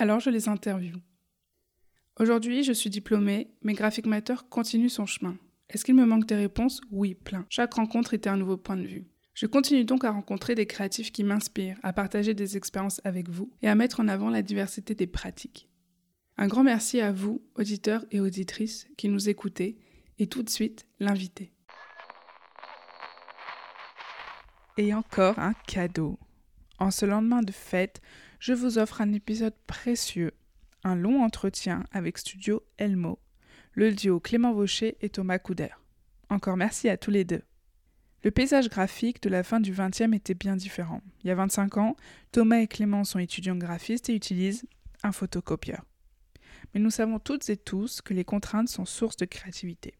Alors je les interviewe. Aujourd'hui, je suis diplômée, mais Graphic Matter continue son chemin. Est-ce qu'il me manque des réponses? Oui, plein. Chaque rencontre était un nouveau point de vue. Je continue donc à rencontrer des créatifs qui m'inspirent, à partager des expériences avec vous et à mettre en avant la diversité des pratiques. Un grand merci à vous, auditeurs et auditrices, qui nous écoutez, et tout de suite, l'invité. Et encore un cadeau. En ce lendemain de fête, je vous offre un épisode précieux, un long entretien avec Studio Elmo, le duo Clément Vaucher et Thomas Couder. Encore merci à tous les deux. Le paysage graphique de la fin du XXe était bien différent. Il y a 25 ans, Thomas et Clément sont étudiants graphistes et utilisent un photocopieur. Mais nous savons toutes et tous que les contraintes sont source de créativité.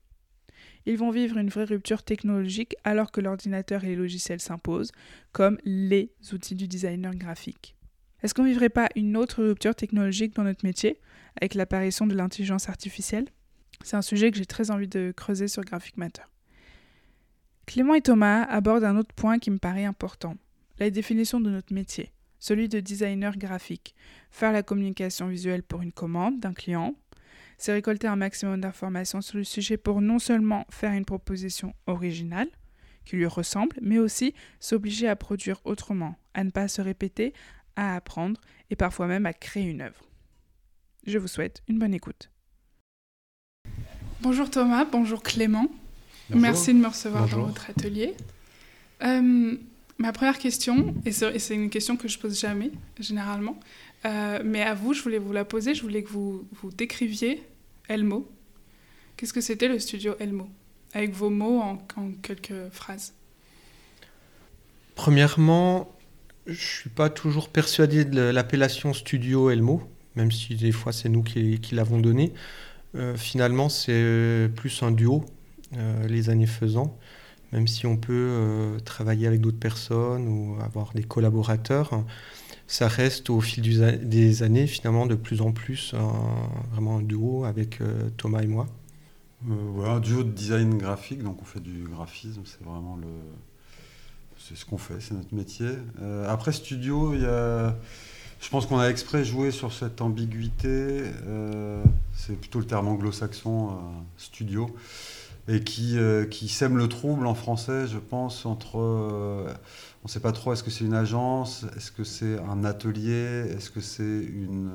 Ils vont vivre une vraie rupture technologique alors que l'ordinateur et les logiciels s'imposent, comme les outils du designer graphique. Est-ce qu'on ne vivrait pas une autre rupture technologique dans notre métier, avec l'apparition de l'intelligence artificielle? C'est un sujet que j'ai très envie de creuser sur Graphic Matter. Clément et Thomas abordent un autre point qui me paraît important, la définition de notre métier, celui de designer graphique. Faire la communication visuelle pour une commande d'un client, c'est récolter un maximum d'informations sur le sujet pour non seulement faire une proposition originale, qui lui ressemble, mais aussi s'obliger à produire autrement, à ne pas se répéter, à apprendre et parfois même à créer une œuvre. Je vous souhaite une bonne écoute. Bonjour Thomas, bonjour Clément. Merci de me recevoir dans votre atelier. Euh, ma première question, et c'est une question que je pose jamais, généralement, euh, mais à vous, je voulais vous la poser, je voulais que vous, vous décriviez Elmo. Qu'est-ce que c'était le studio Elmo? Avec vos mots en, quelques phrases. Premièrement, je ne suis pas toujours persuadé de l'appellation studio Elmo, même si des fois c'est nous qui, l'avons donné. Euh, finalement, c'est plus un duo, euh, les années faisant, même si on peut travailler avec d'autres personnes ou avoir des collaborateurs ça reste au fil des années finalement de plus en plus vraiment un duo avec euh, Thomas et moi. Euh, un duo de design graphique, donc on fait du graphisme, c'est vraiment le, c'est ce qu'on fait, c'est notre métier. Euh, après studio, il y a, je pense qu'on a exprès joué sur cette ambiguïté. c'est plutôt le terme anglo-saxon studio et qui qui sème le trouble en français, je pense entre on ne sait pas trop, est-ce que c'est une agence, est-ce que c'est un atelier, est-ce que c'est une...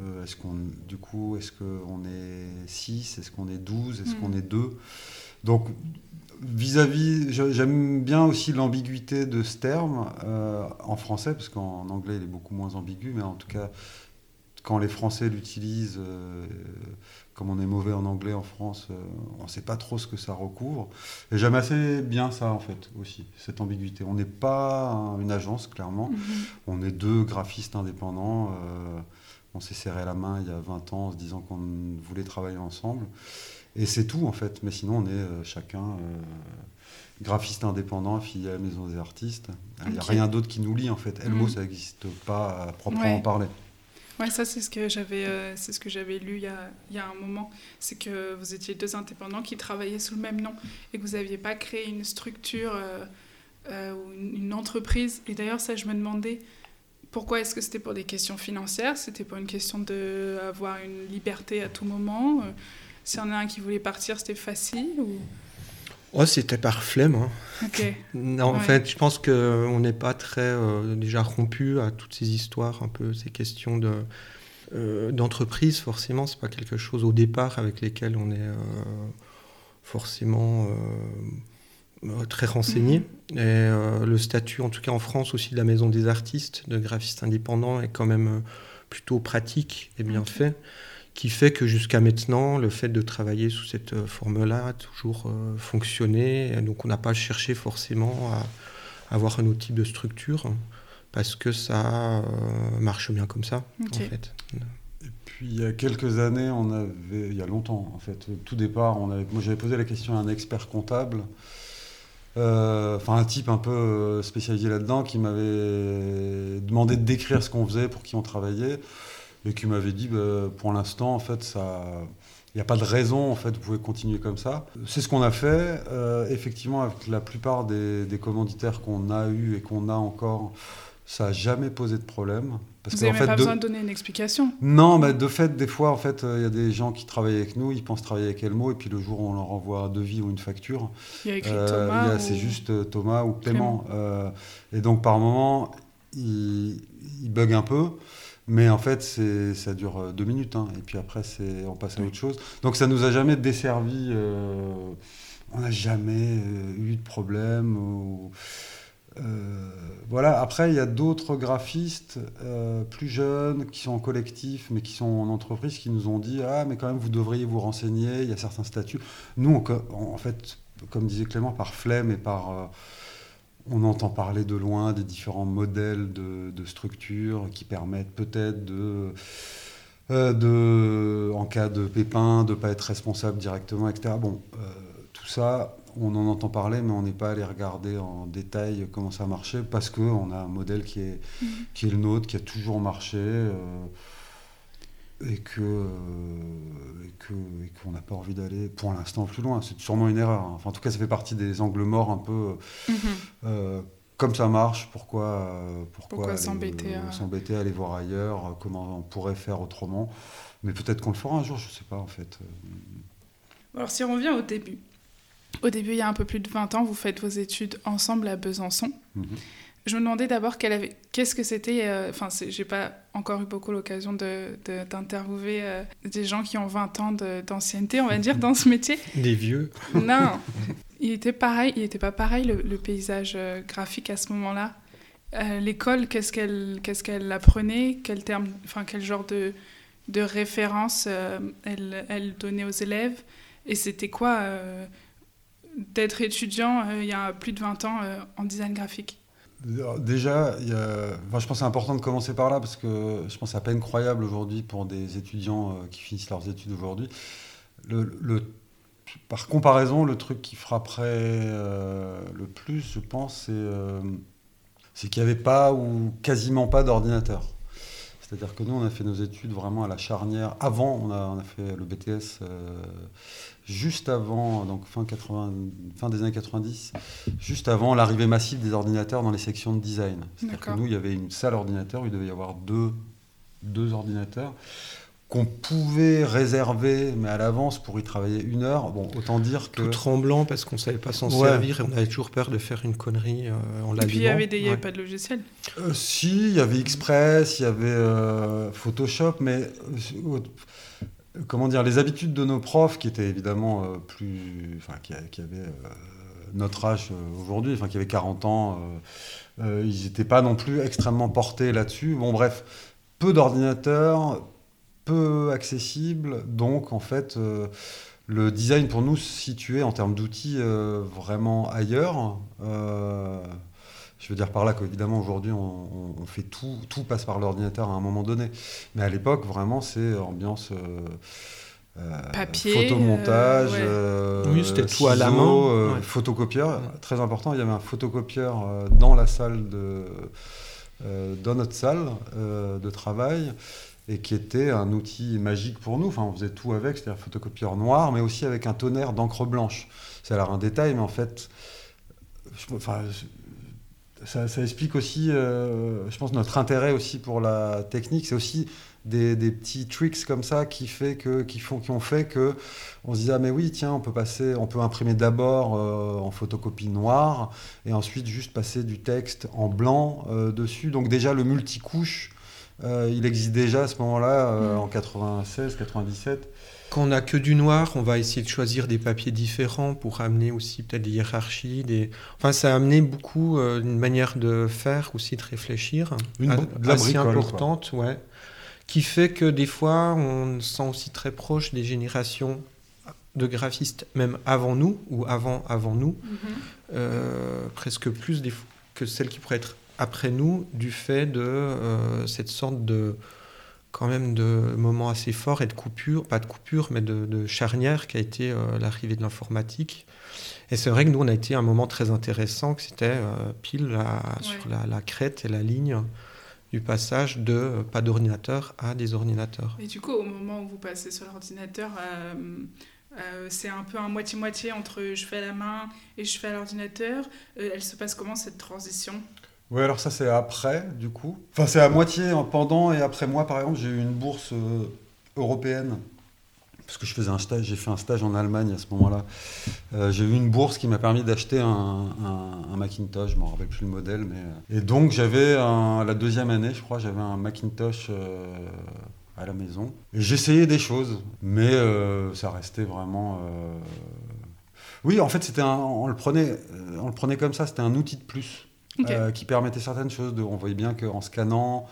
Euh, est-ce qu'on, du coup, est-ce qu'on est 6, est-ce qu'on est 12, est-ce qu'on mm. est 2 Donc, vis-à-vis, j'aime bien aussi l'ambiguïté de ce terme euh, en français, parce qu'en anglais, il est beaucoup moins ambigu, mais en tout cas, quand les Français l'utilisent, euh, comme on est mauvais en anglais en France, euh, on ne sait pas trop ce que ça recouvre. Et j'aime assez bien ça, en fait, aussi, cette ambiguïté. On n'est pas une agence, clairement. Mhm. On est deux graphistes indépendants. On s'est serré la main il y a 20 ans en se disant qu'on voulait travailler ensemble. Et c'est tout, en fait. Mais sinon, on est euh, chacun graphiste indépendant, affilié à la Maison des Artistes. Il n'y a rien d'autre qui nous lie, en fait. Elmo, mhm. ça n'existe pas à proprement parler. Ouais, ça c'est ce que j'avais, euh, c'est ce que j'avais lu il y, a, il y a un moment. C'est que vous étiez deux indépendants qui travaillaient sous le même nom et que vous n'aviez pas créé une structure euh, euh, ou une, entreprise. Et d'ailleurs, ça, je me demandais pourquoi est-ce que c'était pour des questions financières? C'était pour une question d'avoir une liberté à tout moment S'il y en a un qui voulait partir, c'était facile ou... Oh, c'était par flemme. Hein. non, en fait, je pense qu'on n'est pas très euh, déjà rompu à toutes ces histoires, un peu ces questions de euh, d'entreprise. Forcément, c'est pas quelque chose au départ avec lesquels on est euh, forcément très renseigné. Mhm. Et le statut, en tout cas en France aussi, de la maison des artistes, de graphiste indépendant, est quand même plutôt pratique et bien fait qui fait que jusqu'à maintenant, le fait de travailler sous cette euh, forme-là a toujours euh, fonctionné. donc on n'a pas cherché forcément à avoir un autre type de structure, parce que ça marche bien comme ça, en fait. Et puis il y a quelques années, on avait, il y a longtemps en fait, au tout départ, on avait, moi j'avais posé la question à un expert comptable, euh, enfin un type un peu euh, spécialisé là-dedans, qui m'avait demandé de décrire ce qu'on faisait, pour qui on travaillait, et qui m'avait dit, bah, pour l'instant en fait ça, il n'y a pas de raison en fait, vous pouvez continuer comme ça. C'est ce qu'on a fait, euh, effectivement avec la plupart des, des commanditaires qu'on a eu et qu'on a encore. Ça n'a jamais posé de problème. Parce Vous n'avez pas de- besoin de donner une explication. non, mais de fait, des fois, en fait, euh, il y a des gens qui travaillent avec nous, ils pensent travailler avec Elmo, et puis le jour où on leur envoie un devis ou une facture, Il y a écrit euh, Thomas. ou- c'est juste euh, Thomas ou Clément. Euh, et donc, par moment, il, il bug un peu, mais en fait, ça dure euh, deux minutes, hein, et puis après, on passe à autre chose. Donc, ça nous a jamais desservi. euh, on n'a jamais euh, eu de problème. ou- euh, voilà. Après, il y a d'autres graphistes euh, plus jeunes qui sont en collectif, mais qui sont en entreprise, qui nous ont dit ah mais quand même vous devriez vous renseigner. Il y a certains statuts. Nous, on en fait, comme disait Clément, par flemme et par on entend parler de loin des différents modèles de, de structures qui permettent peut-être de, euh, de, en cas de pépin, de ne pas être responsable directement, etc. Bon, euh, tout ça, on en entend parler, mais on n'est pas allé regarder en détail comment ça marchait parce qu'on a un modèle qui est, Mhm. qui est le nôtre, qui a toujours marché. euh, et que euh, et que et qu'on n'a pas envie d'aller pour l'instant plus loin c'est sûrement une erreur hein. enfin en tout cas ça fait partie des angles morts un peu Mhm. euh, comme ça marche, pourquoi, euh, pourquoi, s'embêter euh, à- s'embêter, aller voir ailleurs, euh, comment on pourrait faire autrement. Mais peut-être qu'on le fera un jour, je sais pas en fait. Euh, Alors si on revient au début. Au début, il y a un peu plus de 20 ans, vous faites vos études ensemble à Besançon. mhm. Je me demandais d'abord quelle avait- qu'est-ce que c'était. euh, Enfin, c'est- j'ai pas encore eu beaucoup l'occasion de, de- d'interviewer euh, des gens qui ont 20 ans de- d'ancienneté, on va dire, dans ce métier. Des vieux. Non, il était pareil. Il était pas pareil le, le paysage euh, graphique à ce moment-là. Euh, L'école, qu'est-ce qu'elle qu'est-ce qu'elle apprenait? Quel terme, enfin quel genre de de référence euh, elle, elle donnait aux élèves? Et c'était quoi euh, d'être étudiant euh, il y a plus de 20 ans euh, en design graphique? Déjà, enfin, je pense que c'est important de commencer par là parce que je pense c'est à peine croyable aujourd'hui pour des étudiants euh, qui finissent leurs études aujourd'hui. Le, par comparaison, le truc qui frapperait euh, le plus, je pense, c'est euh, qu'il n'y avait pas ou quasiment pas d'ordinateur. C'est-à-dire que nous, on a fait nos études vraiment à la charnière. Avant, on a, fait le BTS juste avant, donc fin, 80, fin des années 90, juste avant l'arrivée massive des ordinateurs dans les sections de design. C'est-à-dire que nous, il y avait une salle ordinateur, il devait y avoir deux, deux ordinateurs qu'on pouvait réserver, mais à l'avance, pour y travailler une heure. Bon, autant dire que... Tout tremblant parce qu'on savait pas s'en Ouais. servir et on avait toujours peur de faire une connerie euh, en Et puis il y l'allumant. avait, des, pas de logiciel. Euh, si, il y avait Express, il y avait euh, Photoshop, mais euh, comment dire, les habitudes de nos profs, qui étaient évidemment euh, plus, enfin, qui, avaient euh, notre âge euh, aujourd'hui, enfin, qui avaient 40 ans, ils n'étaient pas non plus extrêmement portés là-dessus. Bon, bref, peu d'ordinateurs, peu accessibles, donc en fait. le design pour nous se situait en termes d'outils vraiment ailleurs. Je veux dire par là qu'évidemment aujourd'hui on, on- on fait tout, tout passe par l'ordinateur à un moment donné. Mais à l'époque vraiment c'est ambiance euh, euh, Papier, photomontage, euh, ouais. euh, Oui, c'était tout à la main, euh, ouais. photocopieur. Ouais. Très important, il y avait un photocopieur euh, dans la salle de, euh, dans notre salle euh, de travail et qui était un outil magique pour nous. Enfin, on faisait tout avec, c'est-à-dire photocopieur noir, mais aussi avec un tonnerre d'encre blanche. C'est alors un détail, mais en fait, je- enfin, ça, ça explique aussi, euh, je pense, notre intérêt aussi pour la technique. C'est aussi des, des petits tricks comme ça qui, fait que, qui, font, qui ont fait que on se disait ah mais oui tiens on peut passer on peut imprimer d'abord euh, en photocopie noire et ensuite juste passer du texte en blanc euh, dessus donc déjà le multicouche il existe déjà à ce moment-là Mm. en 96 97 Quand on n'a que du noir, on va essayer de choisir des papiers différents pour amener aussi peut-être des hiérarchies. Des... Enfin, ça a amené beaucoup euh, une manière de faire, aussi de réfléchir, Une a- bri- de la assez bricole, importante, ouais, qui fait que des fois, on se sent aussi très proche des générations de graphistes, même avant nous, ou avant, avant nous, Mhm. euh, presque plus des, que celles qui pourraient être après nous du fait de cette sorte de quand même de moments assez forts et de coupures, pas de coupures, mais de, charnières qui a été l'arrivée de l'informatique. Et c'est vrai que nous, on a été un moment très intéressant, que c'était pile sur la, la, crête et la ligne du passage de euh, pas d'ordinateur à des ordinateurs. Et du coup, au moment où vous passez sur l'ordinateur, euh, euh, c'est un peu un moitié-moitié entre je fais à la main et je fais à l'ordinateur. elle se passe comment cette transition? Oui, alors ça c'est après du coup. Enfin c'est à moitié pendant et après moi par exemple j'ai eu une bourse européenne parce que je faisais un stage, j'ai fait un stage en Allemagne à ce moment-là. Euh, j'ai eu une bourse qui m'a permis d'acheter un, Macintosh, je ne me rappelle plus le modèle. Mais... Euh, et donc j'avais la deuxième année, je crois, j'avais un Macintosh euh, à la maison. J'essayais des choses, mais ça restait vraiment... Oui, en fait, c'était on, le prenait, on le prenait comme ça, c'était un outil de plus. Qui permettait certaines choses. De, on voyait bien qu'en scannant,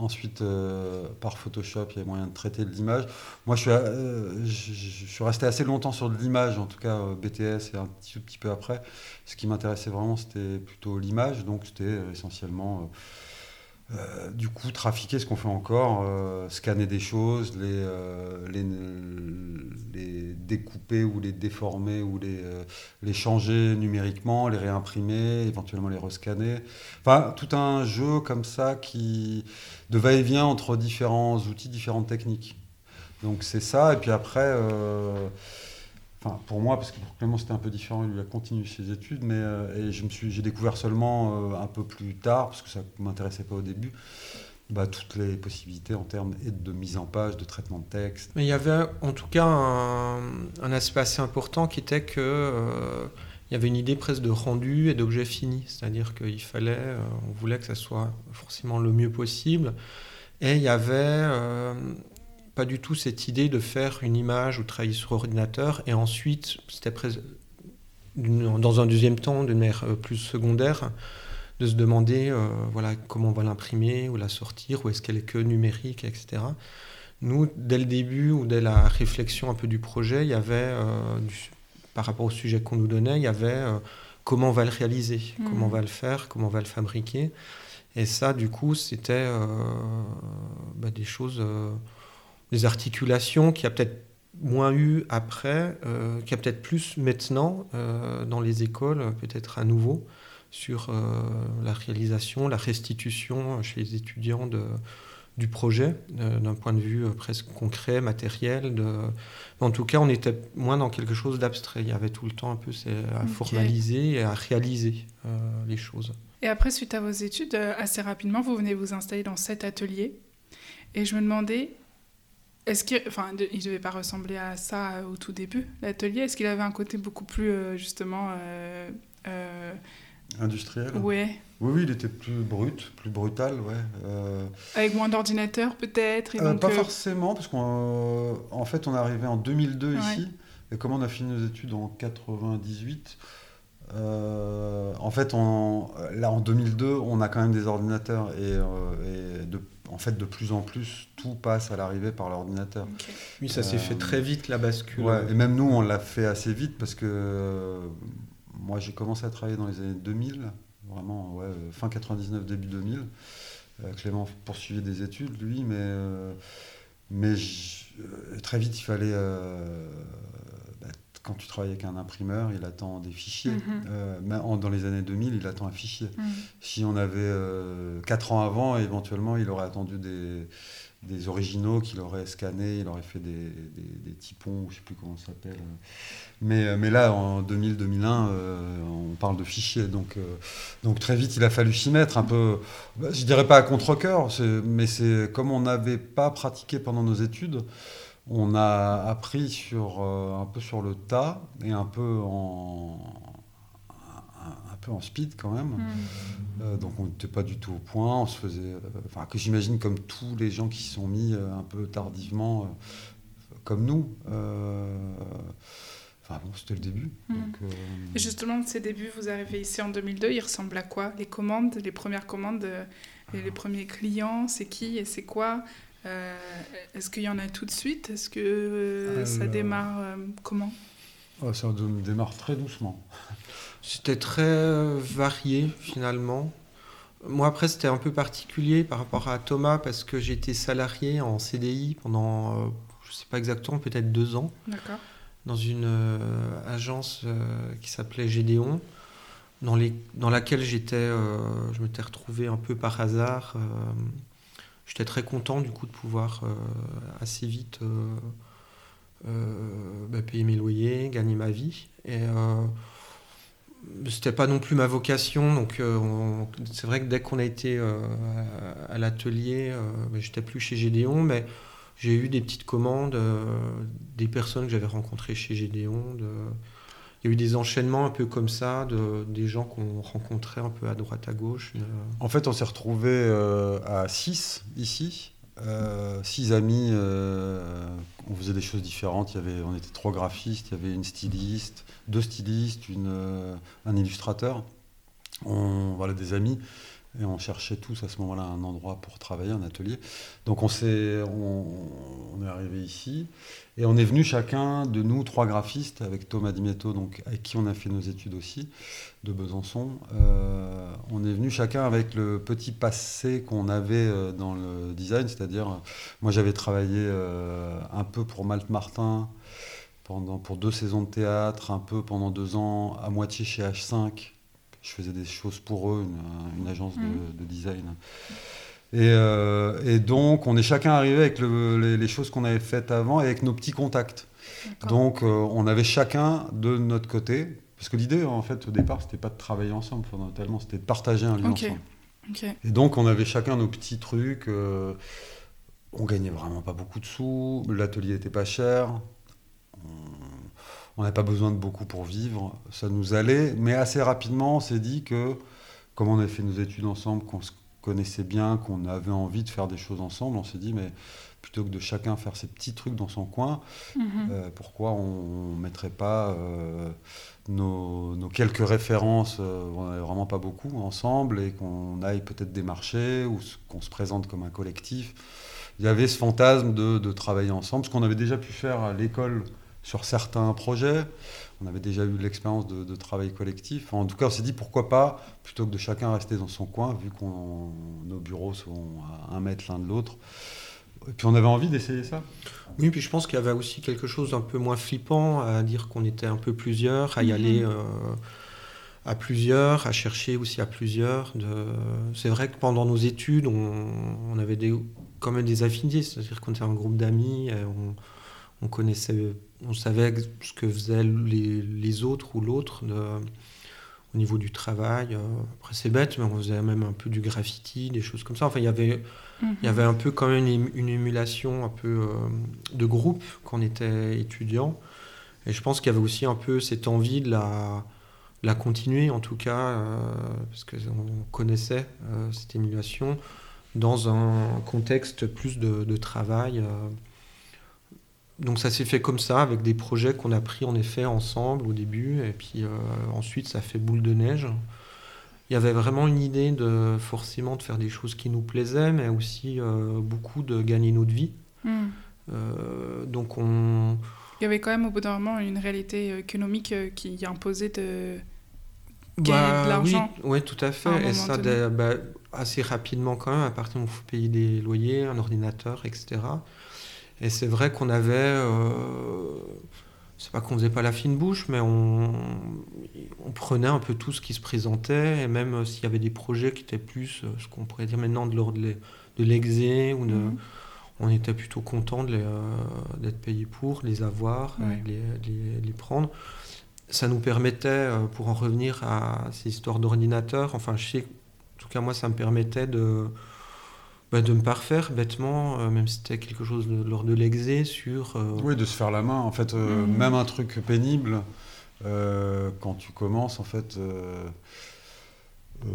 Ensuite, euh, par Photoshop, il y a moyen de traiter de l'image. Moi, je suis, euh, je, suis, resté assez longtemps sur de l'image, en tout cas euh, BTS et un petit, petit peu après. Ce qui m'intéressait vraiment, c'était plutôt l'image. Donc, c'était essentiellement euh, du coup, trafiquer ce qu'on fait encore, euh, scanner des choses, les, euh, les, découper ou les déformer ou les, les changer numériquement, les réimprimer, éventuellement les rescanner. Enfin, tout un jeu comme ça qui de va-et-vient entre différents outils, différentes techniques. Donc c'est ça, et puis après Enfin, pour moi, parce que pour Clément c'était un peu différent, il a continué ses études, mais euh, et je me suis, j'ai découvert seulement euh, un peu plus tard, parce que ça ne m'intéressait pas au début, bah, toutes les possibilités en termes de mise en page, de traitement de texte. Mais il y avait en tout cas un, aspect assez important qui était que euh, il y avait une idée presque de rendu et d'objet fini, c'est-à-dire qu'il fallait, on voulait que ça soit forcément le mieux possible, et il y avait pas du tout cette idée de faire une image ou travailler sur ordinateur et ensuite, c'était dans un deuxième temps, d'une manière euh, plus secondaire, de se demander euh, voilà, comment on va l'imprimer ou la sortir, ou est-ce qu'elle est que numérique, etc. Nous, dès le début ou dès la réflexion un peu du projet, il y avait, euh, par rapport au sujet qu'on nous donnait, il y avait comment on va le réaliser, comment on mmh. va le faire, comment on va le fabriquer. Et ça, du coup, c'était bah, des choses des articulations qui a peut-être moins eu après, euh, qui a peut-être plus maintenant euh, dans les écoles, peut-être à nouveau, sur euh, la réalisation, la restitution chez les étudiants de, du projet, d'un point de vue presque concret, matériel. De... En tout cas, on était moins dans quelque chose d'abstrait. Il y avait tout le temps un peu à formaliser et à réaliser les choses. Et après, suite à vos études, assez rapidement, vous venez vous installer dans cet atelier. Et je me demandais, est-ce qu'il enfin, il devait pas ressembler à ça euh, au tout début, l'atelier? Est-ce qu'il avait un côté beaucoup plus, euh, justement... Euh, Industriel Oui. Oui, oui, il était plus brut, plus brutal, ouais. Avec moins d'ordinateurs, peut-être Pas forcément, parce qu'en en fait, on est arrivé en 2002 ici, et comme on a fini nos études en 98, en fait, on, là, en 2002, on a quand même des ordinateurs, et, et de en fait, de plus en plus, tout passe à l'arrivée par l'ordinateur. Oui, ça s'est fait euh, très vite, la bascule. et même nous, on l'a fait assez vite parce que euh, moi, j'ai commencé à travailler dans les années 2000, vraiment, ouais, fin 99, début 2000. Euh, Clément poursuivait des études, lui, mais, mais très vite, il fallait quand tu travailles avec un imprimeur, il attend des fichiers. Euh, dans les années 2000, il attend un fichier. Mhm. Si on avait euh, 4 ans avant, éventuellement, il aurait attendu des, des originaux qu'il aurait scannés, il aurait fait des, des, des typons, je ne sais plus comment ça s'appelle. Mais, euh, mais là, en 2000-2001, euh, on parle de fichiers. Donc, donc très vite, il a fallu s'y mettre un peu, bah, je dirais pas à contre-coeur, mais c'est comme on n'avait pas pratiqué pendant nos études on a appris sur, euh, un peu sur le tas et un peu en, un, peu en speed quand même. Hmm. Euh, donc on n'était pas du tout au point. On se faisait, euh, enfin que j'imagine comme tous les gens qui sont mis un peu tardivement, comme nous. Enfin bon, c'était le début. Hmm. Et justement, ces débuts, vous arrivez ici en 2002, ils ressemblent à quoi? Les commandes, les premières commandes, les premiers clients, c'est qui et c'est quoi? Euh, est-ce qu'il y en a tout de suite? Est-ce que euh, ça démarre euh, comment? Oh, Ça démarre très doucement. C'était très varié finalement. Moi, après, c'était un peu particulier par rapport à Thomas parce que j'étais salarié en CDI pendant, euh, je ne sais pas exactement, peut-être deux ans, D'accord. dans une euh, agence euh, qui s'appelait Gédéon, dans, les, dans laquelle j'étais, euh, je m'étais retrouvé un peu par hasard. J'étais très content du coup de pouvoir euh, assez vite euh, euh, bah, payer mes loyers, gagner ma vie. Et c'était pas non plus ma vocation, donc on- c'est vrai que dès qu'on a été à, l'atelier, euh, bah, j'étais plus chez Gédéon, mais j'ai eu des petites commandes, des personnes que j'avais rencontrées chez Gédéon. Il y a eu des enchaînements un peu comme ça, de, des gens qu'on rencontrait un peu à droite à gauche. euh. En fait, on s'est retrouvé à 6 ici. Euh, six amis, euh, on faisait des choses différentes. Il y avait, on était trois graphistes, il y avait une styliste, deux stylistes, une, euh, un illustrateur. On, voilà, des amis. Et on cherchait tous à ce moment-là un endroit pour travailler, un atelier. Donc on, s'est, on, est arrivé ici et on est venu chacun de nous, trois graphistes, avec Thomas Dimetto, donc, avec qui on a fait nos études aussi, de Besançon. Euh, on est venu chacun avec le petit passé qu'on avait euh, dans le design, c'est-à-dire, moi j'avais travaillé euh, un peu pour Malte Martin pendant, pour deux saisons de théâtre, un peu pendant deux ans, à moitié chez H5. Je faisais des choses pour eux, une, une agence de, de design. Et, euh, et donc, on est chacun arrivé avec le- les, les choses qu'on avait faites avant et avec nos petits contacts. Donc, euh, on avait chacun de notre côté. Parce que l'idée, en fait, au départ, c'était pas de travailler ensemble fondamentalement, c'était de partager un lieu ensemble. Et donc, on avait chacun nos petits trucs. euh, on gagnait vraiment pas beaucoup de sous. L'atelier était pas cher. On- On n'avait pas besoin de beaucoup pour vivre. Ça nous allait. Mais assez rapidement, on s'est dit que, comme on avait fait nos études ensemble, qu'on se connaissait bien, qu'on avait envie de faire des choses ensemble, on s'est dit, mais plutôt que de chacun faire ses petits trucs dans son coin, Mhm. euh, pourquoi on ne mettrait pas euh, nos, nos quelques références, euh, on n'en avait vraiment pas beaucoup, ensemble, et qu'on aille peut-être démarcher, ou s- qu'on se présente comme un collectif Il y avait ce fantasme de, de travailler ensemble, ce qu'on avait déjà pu faire à l'école sur certains projets. On avait déjà eu l'expérience de, de travail collectif. En tout cas, on s'est dit pourquoi pas, plutôt que de chacun rester dans son coin, vu que nos bureaux sont à un mètre l'un de l'autre. Et puis on avait envie d'essayer ça. Oui, puis je pense qu'il y avait aussi quelque chose d'un peu moins flippant à dire qu'on était un peu plusieurs, à y Mhm. aller euh, à plusieurs, à chercher aussi à plusieurs. De... C'est vrai que pendant nos études, on, on avait des, quand même des affinités, c'est-à-dire qu'on était un groupe d'amis, et on, on connaissait, on savait ce que faisaient les, les autres ou l'autre de- au niveau du travail. Euh, Après, c'est bête, mais on faisait même un peu du graffiti, des choses comme ça. Enfin, il y avait Mhm. il y avait un peu quand même une, une émulation un peu euh, de groupe quand on était étudiant. Et je pense qu'il y avait aussi un peu cette envie de la, de la continuer, en tout cas, euh, parce qu'on connaissait euh, cette émulation dans un contexte plus de, de travail. Donc ça s'est fait comme ça, avec des projets qu'on a pris en effet ensemble au début, et puis euh, ensuite ça fait boule de neige. Il y avait vraiment une idée de forcément de faire des choses qui nous plaisaient, mais aussi euh, beaucoup de gagner notre vie. Mhm. Euh, donc on, Il y avait quand même au bout d'un moment une réalité économique qui imposait de. Gagner de l'argent. Bah Oui, ouais, tout à fait. à Et ça, bah, assez rapidement quand même, à partir où il faut payer des loyers, un ordinateur, etc. Et c'est vrai qu'on avait... Euh, c'est pas qu'on faisait pas la fine bouche, mais on, on prenait un peu tout ce qui se présentait, et même euh, s'il y avait des projets qui étaient plus, euh, ce qu'on pourrait dire maintenant, de l'ordre de l'e- de l'exé, ou de, Mhm. on était plutôt content les, euh, d'être payé pour, les avoir, Ouais. les, les- les prendre. Ça nous permettait, pour en revenir à ces histoires d'ordinateur, enfin je sais, en tout cas moi ça me permettait de bah, de me parfaire bêtement, euh, même si c'était quelque chose de, lors de l'exé, sur... euh, Oui, de se faire la main. En fait, euh, Mhm. même un truc pénible, quand tu commences, en fait,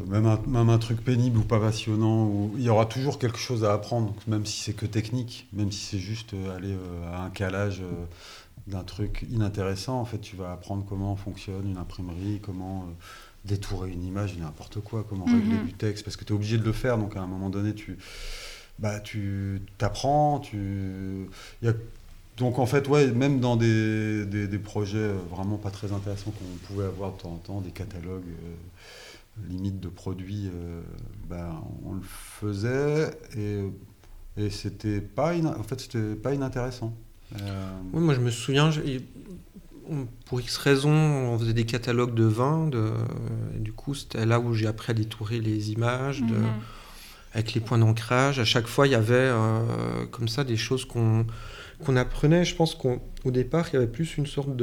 même, un, même un truc pénible ou pas passionnant, il y aura toujours quelque chose à apprendre, même si c'est que technique, même si c'est juste aller à un calage d'un truc inintéressant. En fait, tu vas apprendre comment fonctionne une imprimerie, comment détourer une image, n'importe quoi, comment Mhm. régler du texte, parce que tu es obligé de le faire. Donc, à un moment donné, tu bah, tu t'apprends, tu... il y a donc en fait, ouais, même dans des, des, des projets euh, vraiment pas très intéressants qu'on pouvait avoir de temps en temps, des catalogues, euh, limite de produits, ben, on le faisait et, et c'était pas, en fait, c'était pas inintéressant. Oui, moi je me souviens, pour X raisons, on faisait des catalogues de vins. De, du coup, c'était là où j'ai appris à détourer les images, de, mhm. avec les points d'ancrage. À chaque fois, il y avait euh, comme ça des choses qu'on qu'on apprenait. Je pense qu'au départ, il y avait plus une sorte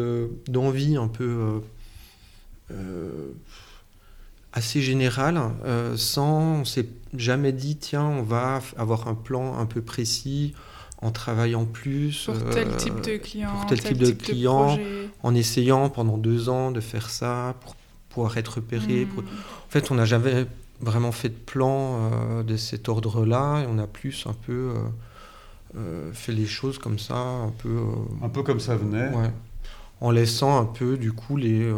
d'envie un peu euh, euh, assez générale, sans, on s'est jamais dit, tiens, on va avoir un plan un peu précis en travaillant plus. Pour tel type de client. Pour tel, type, de client, en essayant pendant deux ans de faire ça pour pouvoir être repéré. Hmm. En fait, on n'a jamais vraiment fait de plan euh, de cet ordre-là et on a plus un peu euh, euh, fait les choses comme ça, un peu. un peu comme ça venait. En laissant un peu, du coup, les.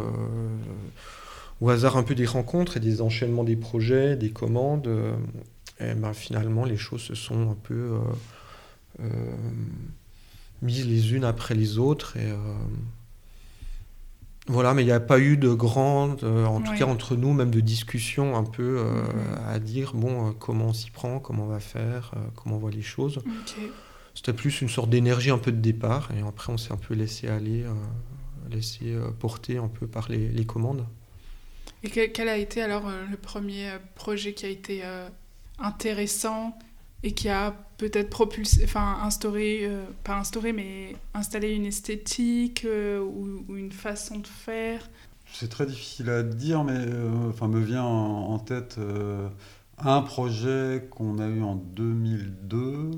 au hasard un peu des rencontres et des enchaînements des projets, des commandes. et ben, finalement, les choses se sont un peu mises les unes après les autres et voilà, mais il n'y a pas eu de grande, euh, en tout cas entre nous, même de discussion un peu euh, à dire, bon, euh, comment on s'y prend, comment on va faire, comment on voit les choses. C'était plus une sorte d'énergie un peu de départ, et après on s'est un peu laissé aller, laissé porter un peu par les, les commandes. Et quel, a été alors le premier projet qui a été intéressant et qui a peut-être propulsé, enfin instauré, euh, pas instauré, mais installé une esthétique euh, ou, une façon de faire C'est très difficile à dire, mais euh, enfin me vient en, tête un projet qu'on a eu en 2002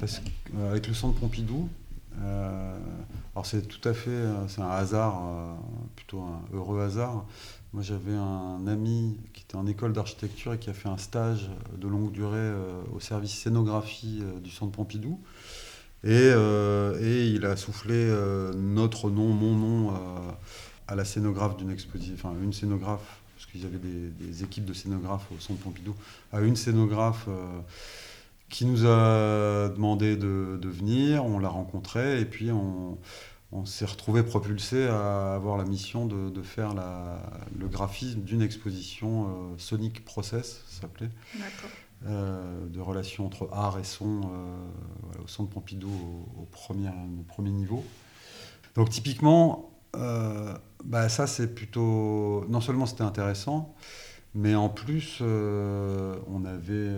parce, avec le centre Pompidou. alors c'est tout à fait, c'est un hasard, plutôt un heureux hasard. Moi, j'avais un ami qui était en école d'architecture et qui a fait un stage de longue durée euh, au service scénographie euh, du Centre Pompidou. Et, euh, il a soufflé notre nom, mon nom, à la scénographe d'une exposition, enfin une scénographe, parce qu'ils avaient des, des, équipes de scénographes au Centre Pompidou, à une scénographe qui nous a demandé de, de venir. On l'a rencontré et puis on on s'est retrouvé propulsé à avoir la mission de, faire le graphisme d'une exposition euh, Sonic Process, ça s'appelait, euh, de relation entre art et son euh, au centre Pompidou au, premier, premier, niveau. Donc typiquement, bah, ça c'est plutôt, non seulement c'était intéressant, mais en plus on avait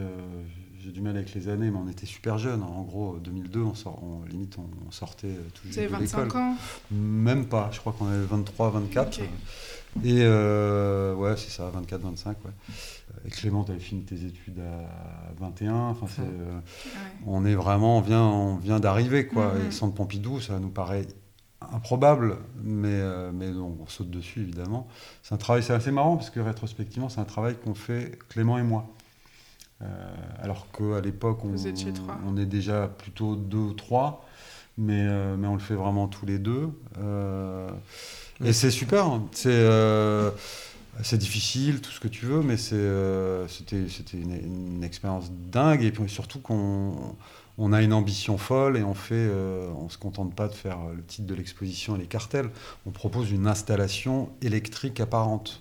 j'ai du mal avec les années, mais on était super jeunes. En gros, 2002, on, sort, limite, on, sortait tout juste de 25 ans? Même pas, je crois qu'on avait 23, 24. Et euh, ouais, c'est ça, 24, 25. Ouais. Et Clément, tu avais fini tes études à 21. Enfin, euh, On est vraiment, on vient, on vient d'arriver, quoi. Mm-hmm. Et Centre Pompidou, ça nous paraît improbable, mais, euh, mais on saute dessus, évidemment. C'est un travail, c'est assez marrant, parce que rétrospectivement, c'est un travail qu'on fait Clément et moi. Euh, alors qu'à l'époque, on, on, est déjà plutôt deux ou trois, mais, euh, mais on le fait vraiment tous les deux. Euh, et c'est super, hein. c'est difficile, tout ce que tu veux, mais c'était c'était une, une, expérience dingue, et puis surtout qu'on on a une ambition folle et on fait, on se contente pas de faire le titre de l'exposition et les cartels, on propose une installation électrique apparente.